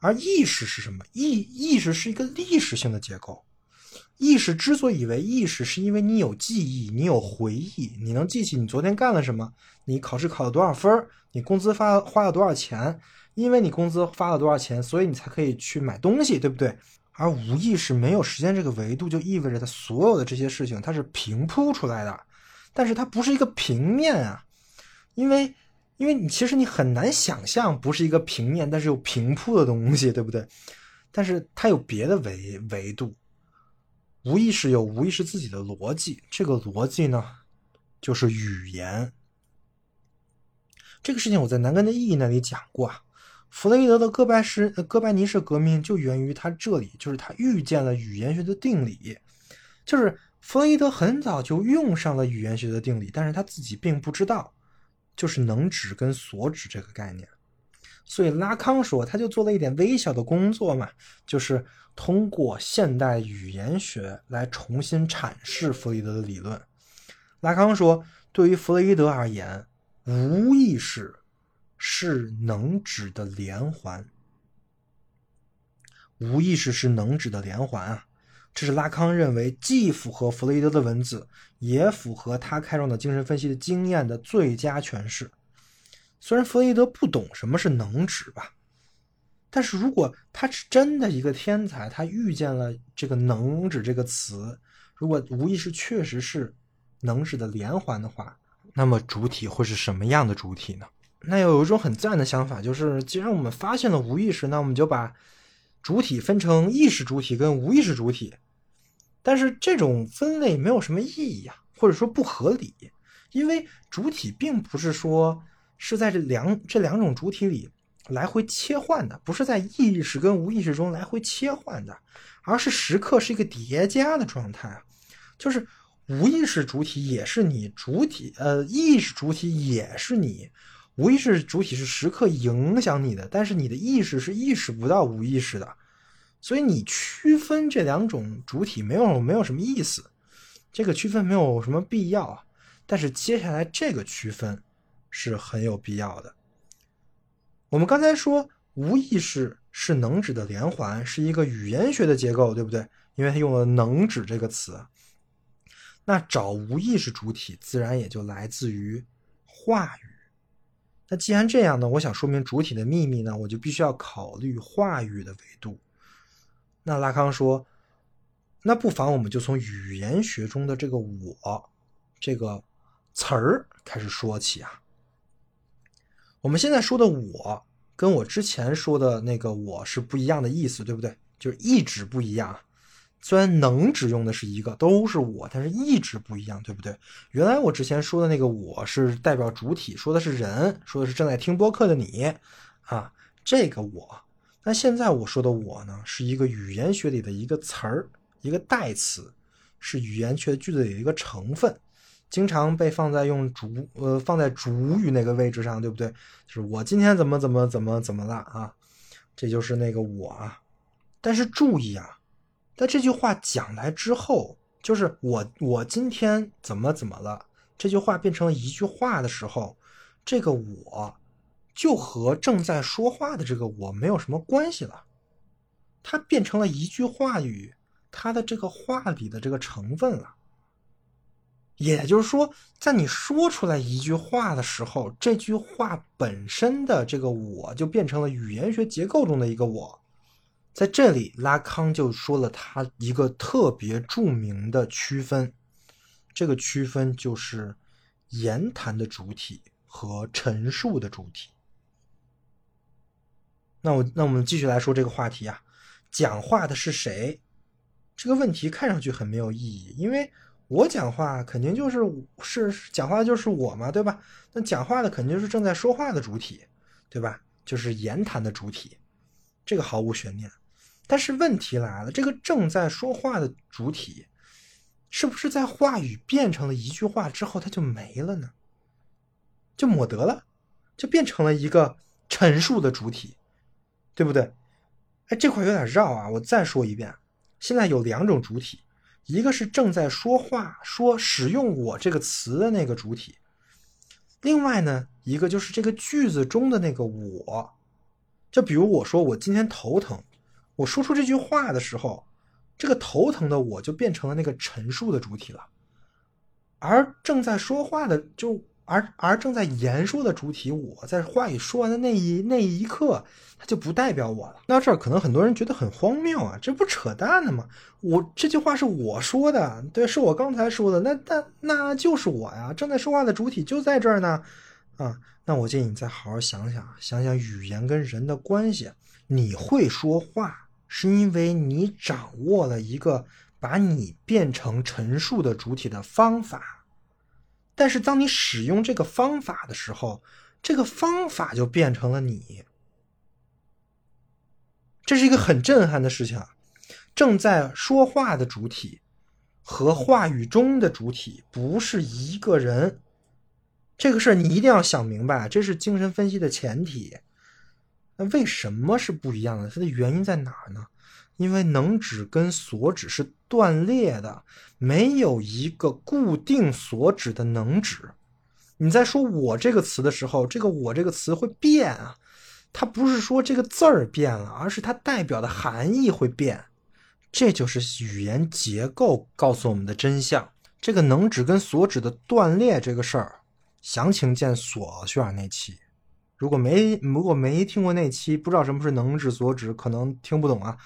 而意识是什么？意意识是一个历史性的结构。意识之所以为意识，是因为你有记忆，你有回忆，你能记起你昨天干了什么，你考试考了多少分你工资发花了多少钱？因为你工资发了多少钱，所以你才可以去买东西，对不对？而无意识没有时间这个维度，就意味着它所有的这些事情它是平铺出来的，但是它不是一个平面啊，因为因为你其实你很难想象不是一个平面，但是有平铺的东西，对不对？但是它有别的维维度。无意识有无意识自己的逻辑，这个逻辑呢，就是语言。这个事情我在南根的意义那里讲过啊。弗洛伊德的哥白式哥白尼式革命就源于他这里，就是他预见了语言学的定理。就是弗洛伊德很早就用上了语言学的定理，但是他自己并不知道，就是能指跟所指这个概念。所以拉康说，他就做了一点微小的工作嘛，就是通过现代语言学来重新阐释弗洛伊德的理论。拉康说，对于弗洛伊德而言，无意识是能指的连环。无意识是能指的连环啊，这是拉康认为既符合弗洛伊德的文字，也符合他开创的精神分析的经验的最佳诠释。虽然弗洛伊德不懂什么是能指吧，但是如果他是真的一个天才，他遇见了这个“能”指这个词，如果无意识确实是“能”指的连环的话，那么主体会是什么样的主体呢？那有一种很自然的想法，就是既然我们发现了无意识，那我们就把主体分成意识主体跟无意识主体。但是这种分类没有什么意义啊，或者说不合理，因为主体并不是说是在这两这两种主体里来回切换的，不是在意识跟无意识中来回切换的，而是时刻是一个叠加的状态，就是无意识主体也是你，主体呃意识主体也是你。无意识主体是时刻影响你的，但是你的意识是意识不到无意识的，所以你区分这两种主体没有没有什么意思，这个区分没有什么必要。但是接下来这个区分是很有必要的。我们刚才说无意识是能指的连环，是一个语言学的结构，对不对？因为它用了能指这个词。那找无意识主体，自然也就来自于话语。那既然这样呢，我想说明主体的秘密呢，我就必须要考虑话语的维度。那拉康说，那不妨我们就从语言学中的这个“我”这个词儿开始说起啊。我们现在说的“我”跟我之前说的那个“我”是不一样的意思，对不对？就是意指不一样。虽然能指用的是一个，都是我，但是意指不一样，对不对？原来我之前说的那个我是代表主体，说的是人，说的是正在听播客的你，啊，这个我。那现在我说的我呢，是一个语言学里的一个词儿，一个代词，是语言学句子里的一个成分，经常被放在用主呃放在主语那个位置上，对不对？就是我今天怎么怎么怎么怎么了啊？这就是那个我啊。但是注意啊。那这句话讲来之后，就是我我今天怎么怎么了？这句话变成了一句话的时候，这个我就和正在说话的这个我没有什么关系了，它变成了一句话语，它的这个话里的这个成分了。也就是说，在你说出来一句话的时候，这句话本身的这个我就变成了语言学结构中的一个我。在这里，拉康就说了他一个特别著名的区分，这个区分就是言谈的主体和陈述的主体。那我那我们继续来说这个话题啊，讲话的是谁？这个问题看上去很没有意义，因为我讲话肯定就是是讲话就是我嘛，对吧？那讲话的肯定就是正在说话的主体，对吧？就是言谈的主体，这个毫无悬念。但是问题来了，这个正在说话的主体，是不是在话语变成了一句话之后，它就没了呢？就抹得了，就变成了一个陈述的主体，对不对？哎，这块有点绕啊，我再说一遍。现在有两种主体，一个是正在说话、说使用“我”这个词的那个主体，另外呢，一个就是这个句子中的那个“我”。就比如我说我今天头疼。我说出这句话的时候，这个头疼的我就变成了那个陈述的主体了，而正在说话的就而而正在言说的主体，我在话语说完的那一那一刻，它就不代表我了。那这儿可能很多人觉得很荒谬啊，这不扯淡的吗？我这句话是我说的，对，是我刚才说的，那那那就是我呀，正在说话的主体就在这儿呢，啊，那我建议你再好好想想，想想语言跟人的关系。你会说话，是因为你掌握了一个把你变成陈述的主体的方法。但是，当你使用这个方法的时候，这个方法就变成了你。这是一个很震撼的事情啊！正在说话的主体和话语中的主体不是一个人。这个事儿你一定要想明白，这是精神分析的前提。那为什么是不一样的？它的原因在哪呢？因为能指跟所指是断裂的，没有一个固定所指的能指。你在说我这个词的时候，这个我这个词会变啊，它不是说这个字儿变了，而是它代表的含义会变。这就是语言结构告诉我们的真相。这个能指跟所指的断裂这个事儿，详情见索尔那期。如果没如果没听过那期，不知道什么是能指所指，可能听不懂啊。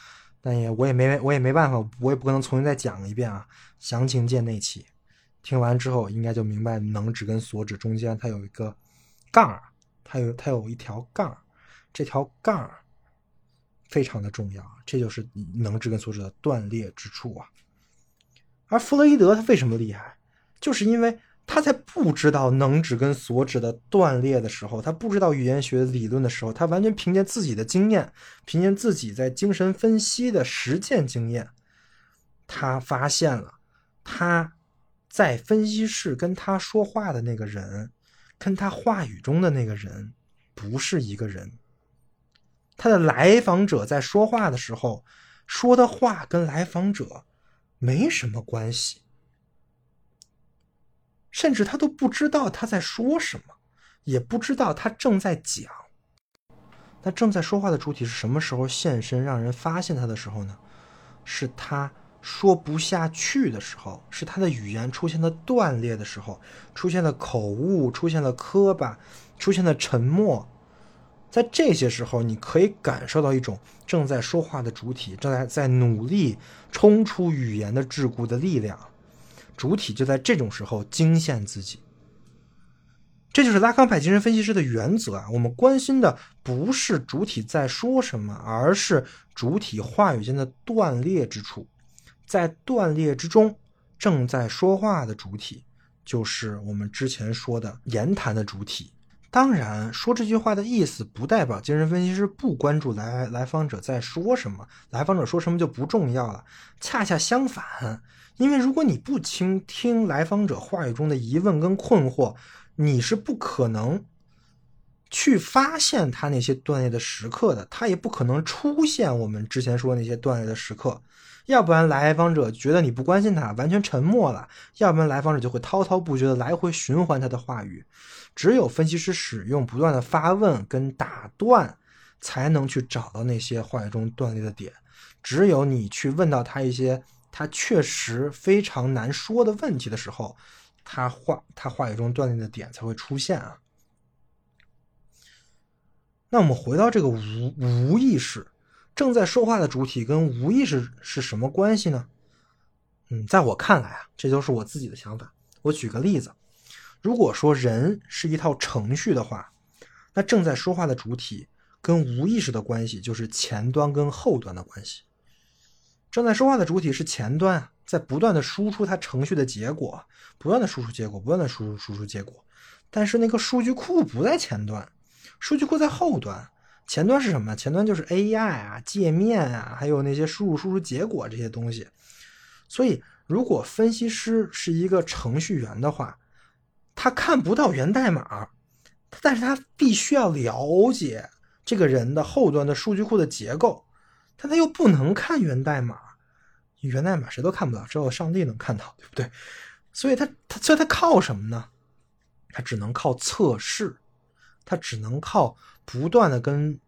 但也我也没我也没办法，我也不可能重新再讲一遍啊。详情见那期，听完之后应该就明白能指跟所指中间它有一个杠，它有它有一条杠，这条杠非常的重要，这就是能指跟所指的断裂之处啊。而弗洛伊德他为什么厉害？就是因为他在不知道能指跟所指的断裂的时候，他不知道语言学理论的时候，他完全凭借自己的经验，凭借自己在精神分析的实践经验，他发现了他在分析室跟他说话的那个人，跟他话语中的那个人不是一个人。他的来访者在说话的时候说的话跟来访者没什么关系。甚至他都不知道他在说什么，也不知道他正在讲。那正在说话的主体是什么时候现身，让人发现他的时候呢？是他说不下去的时候，是他的语言出现了断裂的时候，出现了口误，出现了磕巴，出现了沉默。在这些时候，你可以感受到一种正在说话的主体正在在努力冲出语言的桎梏的力量。主体就在这种时候惊现自己，这就是拉康派精神分析师的原则啊。我们关心的不是主体在说什么，而是主体话语间的断裂之处。在断裂之中，正在说话的主体就是我们之前说的言谈的主体。当然，说这句话的意思不代表精神分析师不关注来来访者在说什么，来访者说什么就不重要了。恰恰相反。因为如果你不倾听来访者话语中的疑问跟困惑，你是不可能去发现他那些断裂的时刻的，他也不可能出现我们之前说那些断裂的时刻。要不然来访者觉得你不关心他，完全沉默了；要不然来访者就会滔滔不绝的来回循环他的话语。只有分析师使用不断的发问跟打断，才能去找到那些话语中断裂的点。只有你去问到他一些。他确实非常难说的问题的时候，他话他话语中断裂的点才会出现啊。那我们回到这个无无意识正在说话的主体跟无意识是什么关系呢？嗯，在我看来啊，这都是我自己的想法。我举个例子，如果说人是一套程序的话，那正在说话的主体跟无意识的关系就是前端跟后端的关系。正在说话的主体是前端，在不断的输出它程序的结果，不断的输出结果，不断的输入输出结果。但是那个数据库不在前端，数据库在后端。前端是什么？前端就是 AI 啊、界面啊，还有那些输入输出结果这些东西。所以，如果分析师是一个程序员的话，他看不到源代码，但是他必须要了解这个人的后端的数据库的结构，但他又不能看源代码。源代码谁都看不到，只有上帝能看到，对不对？所以他他所以他靠什么呢？他只能靠测试，他只能靠不断的跟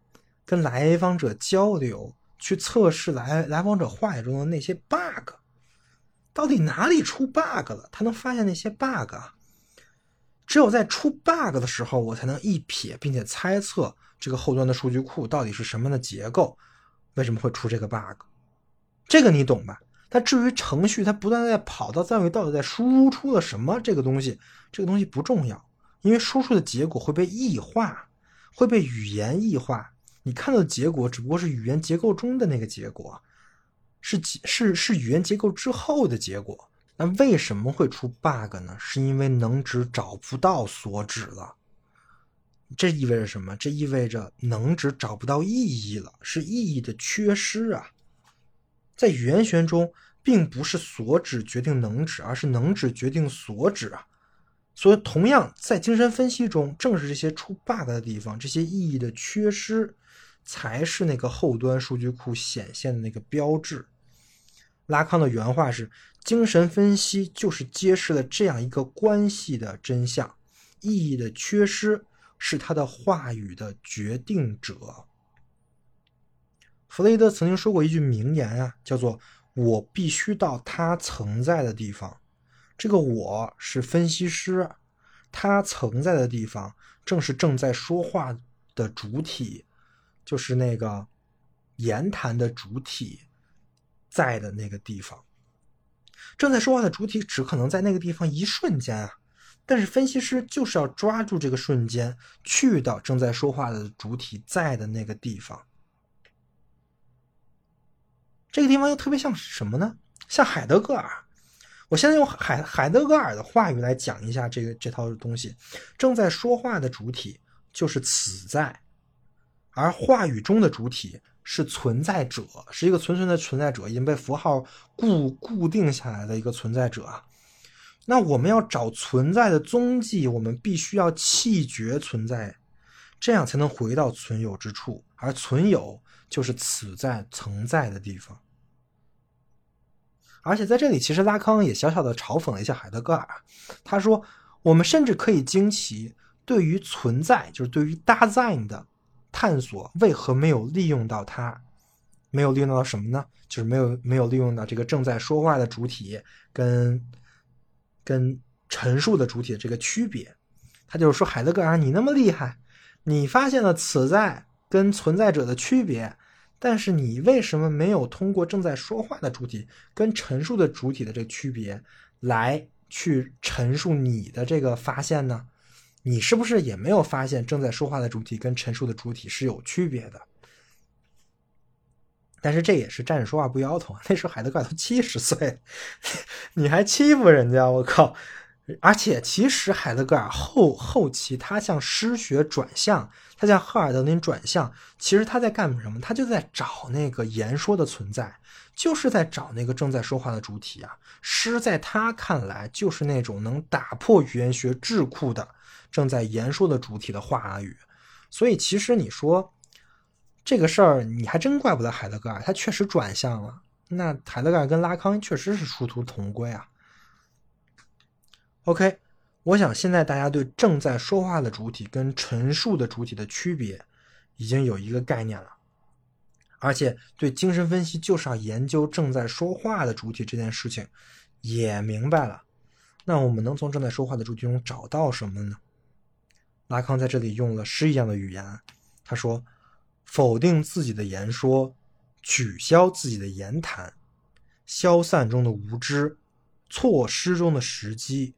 跟来访者交流，去测试来来访者话语中的那些 bug，到底哪里出 bug 了？他能发现那些 bug。只有在出 bug 的时候，我才能一瞥，并且猜测这个后端的数据库到底是什么样的结构，为什么会出这个 bug。这个你懂吧？但至于程序，它不断在跑到单位，到底在输出了什么？这个东西，这个东西不重要，因为输出的结果会被异化，会被语言异化。你看到的结果只不过是语言结构中的那个结果，是是是语言结构之后的结果。那为什么会出 bug 呢？是因为能指找不到所指了。这意味着什么？这意味着能指找不到意义了，是意义的缺失啊。在语言学中，并不是所指决定能指，而是能指决定所指啊。所以，同样在精神分析中，正是这些出 bug 的地方，这些意义的缺失，才是那个后端数据库显现的那个标志。拉康的原话是：精神分析就是揭示了这样一个关系的真相，意义的缺失是他的话语的决定者。弗雷德曾经说过一句名言啊，叫做“我必须到他曾在的地方”。这个“我”是分析师，他曾在的地方正是正在说话的主体，就是那个言谈的主体在的那个地方。正在说话的主体只可能在那个地方一瞬间啊，但是分析师就是要抓住这个瞬间，去到正在说话的主体在的那个地方。这个地方又特别像什么呢？像海德格尔。我现在用海海德格尔的话语来讲一下这个这套东西。正在说话的主体就是此在，而话语中的主体是存在者，是一个纯纯的存在者，已经被符号固固定下来的一个存在者啊。那我们要找存在的踪迹，我们必须要弃绝存在，这样才能回到存有之处，而存有就是此在存在的地方。而且在这里，其实拉康也小小的嘲讽了一下海德格尔。他说：“我们甚至可以惊奇，对于存在，就是对于 Dasein 的探索，为何没有利用到它？没有利用到什么呢？就是没有没有利用到这个正在说话的主体跟跟陈述的主体的这个区别。他就是说，海德格尔，你那么厉害，你发现了此在跟存在者的区别。”但是你为什么没有通过正在说话的主体跟陈述的主体的这个区别来去陈述你的这个发现呢？你是不是也没有发现正在说话的主体跟陈述的主体是有区别的？但是这也是站着说话不腰疼。那时候海德格尔都七十岁，你还欺负人家，我靠！而且，其实海德格尔后后期他向诗学转向，他向赫尔德林转向，其实他在干什么？他就在找那个言说的存在，就是在找那个正在说话的主体啊。诗在他看来就是那种能打破语言学智库的正在言说的主体的话语。所以，其实你说这个事儿，你还真怪不得海德格尔，他确实转向了。那海德格尔跟拉康确实是殊途同归啊。OK，我想现在大家对正在说话的主体跟陈述的主体的区别已经有一个概念了，而且对精神分析就是要研究正在说话的主体这件事情也明白了。那我们能从正在说话的主体中找到什么呢？拉康在这里用了诗一样的语言，他说：“否定自己的言说，取消自己的言谈，消散中的无知，错失中的时机。”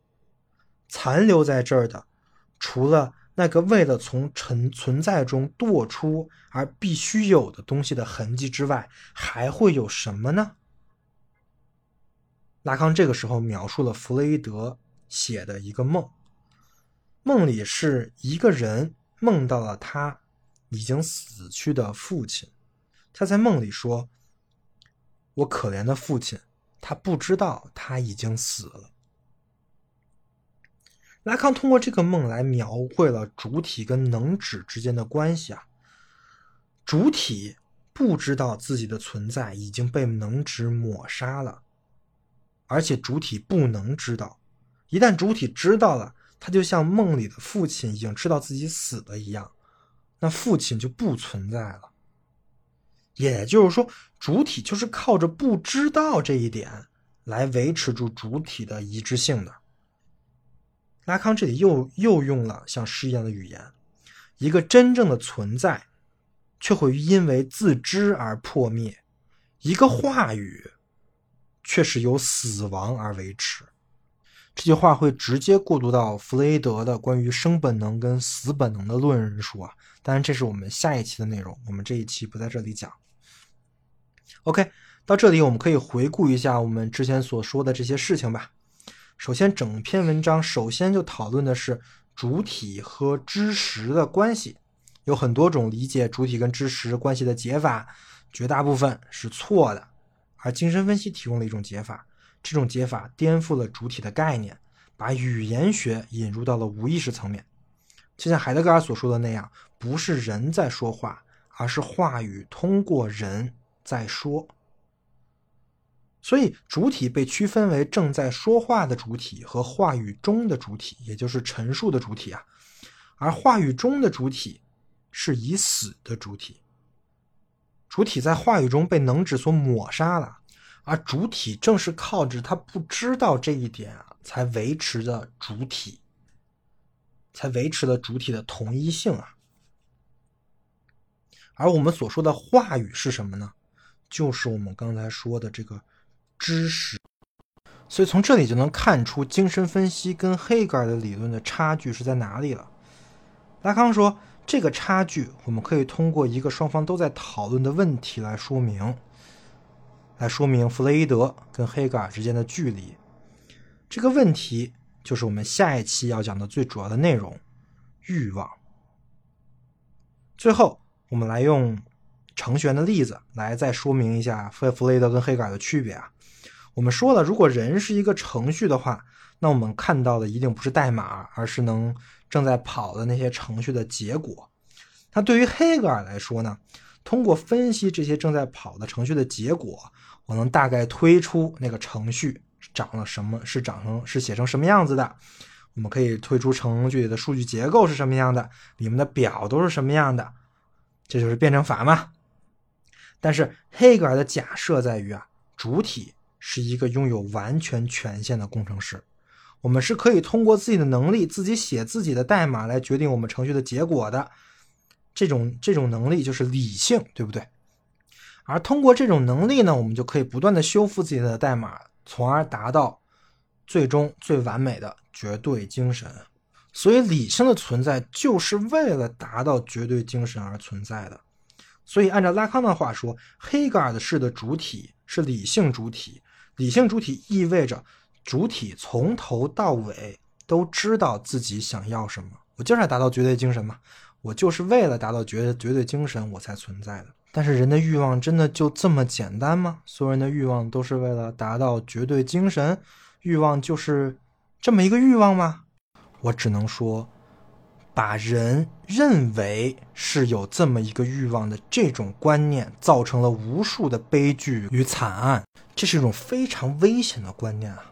残留在这儿的，除了那个为了从存存在中堕出而必须有的东西的痕迹之外，还会有什么呢？拉康这个时候描述了弗洛伊德写的一个梦，梦里是一个人梦到了他已经死去的父亲，他在梦里说：“我可怜的父亲，他不知道他已经死了。”拉康通过这个梦来描绘了主体跟能指之间的关系啊。主体不知道自己的存在已经被能指抹杀了，而且主体不能知道。一旦主体知道了，他就像梦里的父亲已经知道自己死了一样，那父亲就不存在了。也就是说，主体就是靠着不知道这一点来维持住主体的一致性的。拉康这里又又用了像诗一样的语言，一个真正的存在，却会因为自知而破灭；一个话语，却是由死亡而维持。这句话会直接过渡到弗雷德的关于生本能跟死本能的论述啊。当然，这是我们下一期的内容，我们这一期不在这里讲。OK，到这里我们可以回顾一下我们之前所说的这些事情吧。首先，整篇文章首先就讨论的是主体和知识的关系，有很多种理解主体跟知识关系的解法，绝大部分是错的。而精神分析提供了一种解法，这种解法颠覆了主体的概念，把语言学引入到了无意识层面。就像海德格尔所说的那样，不是人在说话，而是话语通过人在说。所以，主体被区分为正在说话的主体和话语中的主体，也就是陈述的主体啊。而话语中的主体是已死的主体，主体在话语中被能指所抹杀了，而主体正是靠着他不知道这一点啊，才维持的主体，才维持了主体的同一性啊。而我们所说的话语是什么呢？就是我们刚才说的这个知识。所以从这里就能看出精神分析跟黑格尔的理论的差距是在哪里了。拉康说，这个差距我们可以通过一个双方都在讨论的问题来说明，来说明弗洛伊德跟黑格尔之间的距离。这个问题就是我们下一期要讲的最主要的内容——欲望。最后，我们来用程序员的例子来再说明一下弗弗雷德跟黑格尔的区别啊。我们说了，如果人是一个程序的话，那我们看到的一定不是代码，而是能正在跑的那些程序的结果。那对于黑格尔来说呢？通过分析这些正在跑的程序的结果，我能大概推出那个程序长了什么，是长成是写成什么样子的。我们可以推出程序里的数据结构是什么样的，里面的表都是什么样的，这就是辩证法嘛。但是黑格尔的假设在于啊，主体。是一个拥有完全权限的工程师，我们是可以通过自己的能力自己写自己的代码来决定我们程序的结果的。这种这种能力就是理性，对不对？而通过这种能力呢，我们就可以不断的修复自己的代码，从而达到最终最完美的绝对精神。所以，理性的存在就是为了达到绝对精神而存在的。所以，按照拉康的话说，黑格尔的式的主体是理性主体。理性主体意味着主体从头到尾都知道自己想要什么。我就是要达到绝对精神嘛，我就是为了达到绝绝对精神我才存在的。但是人的欲望真的就这么简单吗？所有人的欲望都是为了达到绝对精神？欲望就是这么一个欲望吗？我只能说，把人认为是有这么一个欲望的这种观念，造成了无数的悲剧与惨案。这是一种非常危险的观念啊！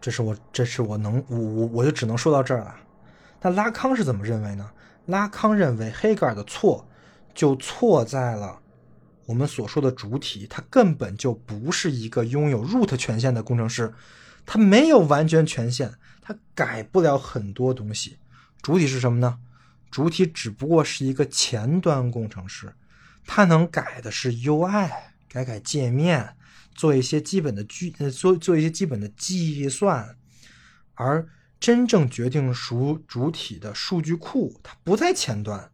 这是我，这是我能，我我我就只能说到这儿了。那拉康是怎么认为呢？拉康认为黑格尔的错就错在了我们所说的主体，他根本就不是一个拥有 root 权限的工程师，他没有完全权限，他改不了很多东西。主体是什么呢？主体只不过是一个前端工程师，他能改的是 UI，改改界面。做一些基本的计做做一些基本的计算，而真正决定属主体的数据库它不在前端，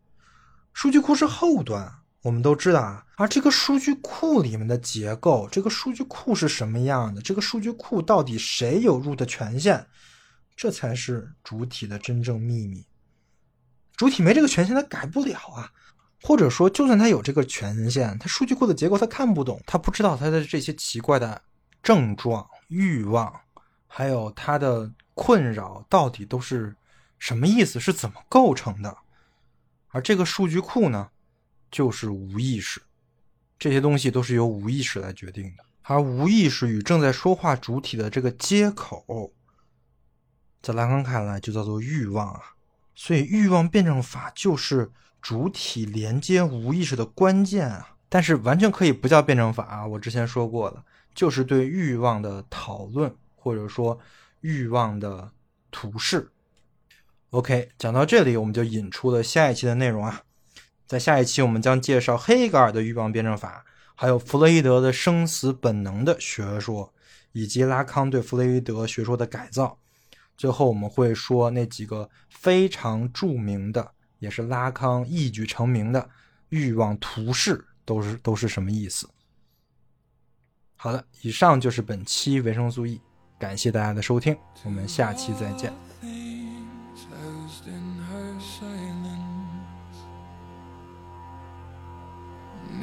数据库是后端。我们都知道啊，而这个数据库里面的结构，这个数据库是什么样的？这个数据库到底谁有 root 权限？这才是主体的真正秘密。主体没这个权限，它改不了啊。或者说，就算他有这个权限，他数据库的结构他看不懂，他不知道他的这些奇怪的症状、欲望，还有他的困扰到底都是什么意思，是怎么构成的。而这个数据库呢，就是无意识，这些东西都是由无意识来决定的。而无意识与正在说话主体的这个接口，在拉康看来就叫做欲望啊。所以，欲望辩证法就是。主体连接无意识的关键啊，但是完全可以不叫辩证法啊。我之前说过了，就是对欲望的讨论，或者说欲望的图示。OK，讲到这里，我们就引出了下一期的内容啊。在下一期，我们将介绍黑格尔的欲望辩证法，还有弗洛伊德的生死本能的学说，以及拉康对弗洛伊德学说的改造。最后，我们会说那几个非常著名的。也是拉康一举成名的欲望图式，都是都是什么意思？好的，以上就是本期维生素 E，感谢大家的收听，我们下期再见。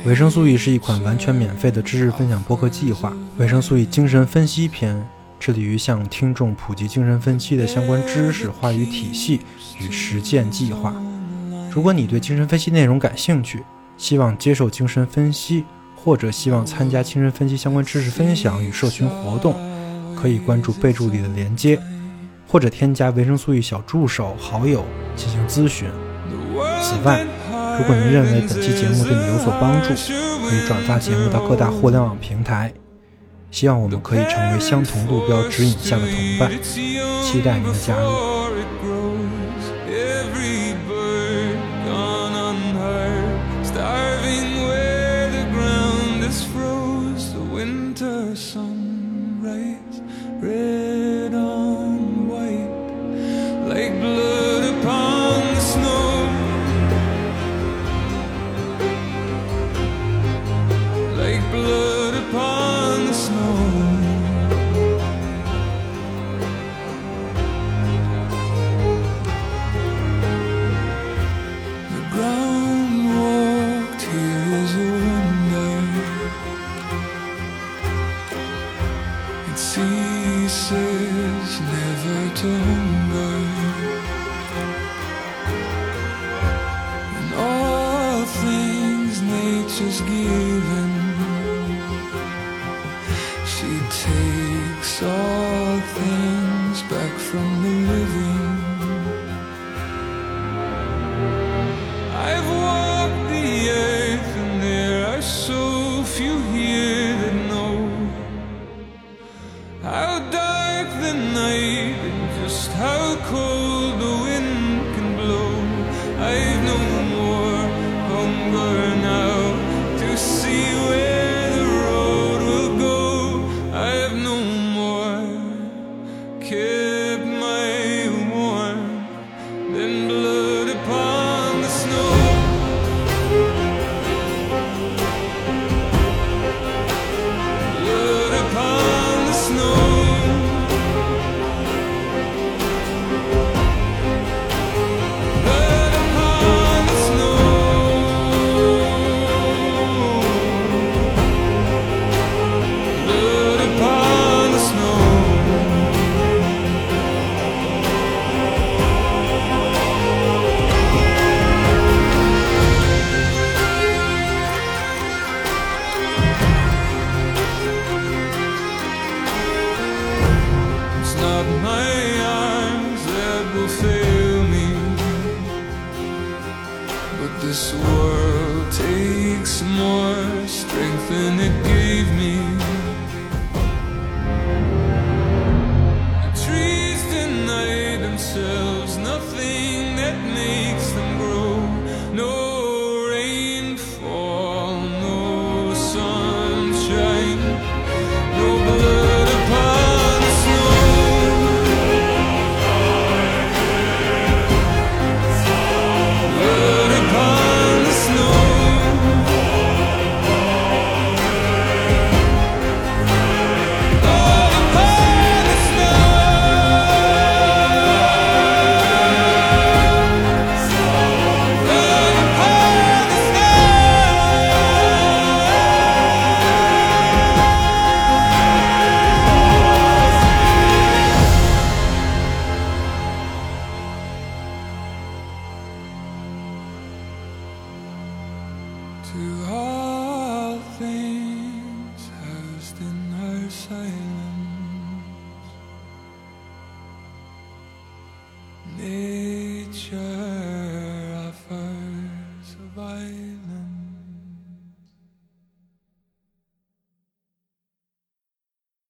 维生素 E 是一款完全免费的知识分享播客计划，维生素 E 精神分析篇致力于向听众普及精神分析的相关知识、话语体系与实践计划。如果你对精神分析内容感兴趣，希望接受精神分析，或者希望参加精神分析相关知识分享与社群活动，可以关注备注里的连接，或者添加维生素 E 小助手好友进行咨询。此外，如果您认为本期节目对你有所帮助，可以转发节目到各大互联网平台。希望我们可以成为相同路标指引下的同伴，期待您的加入。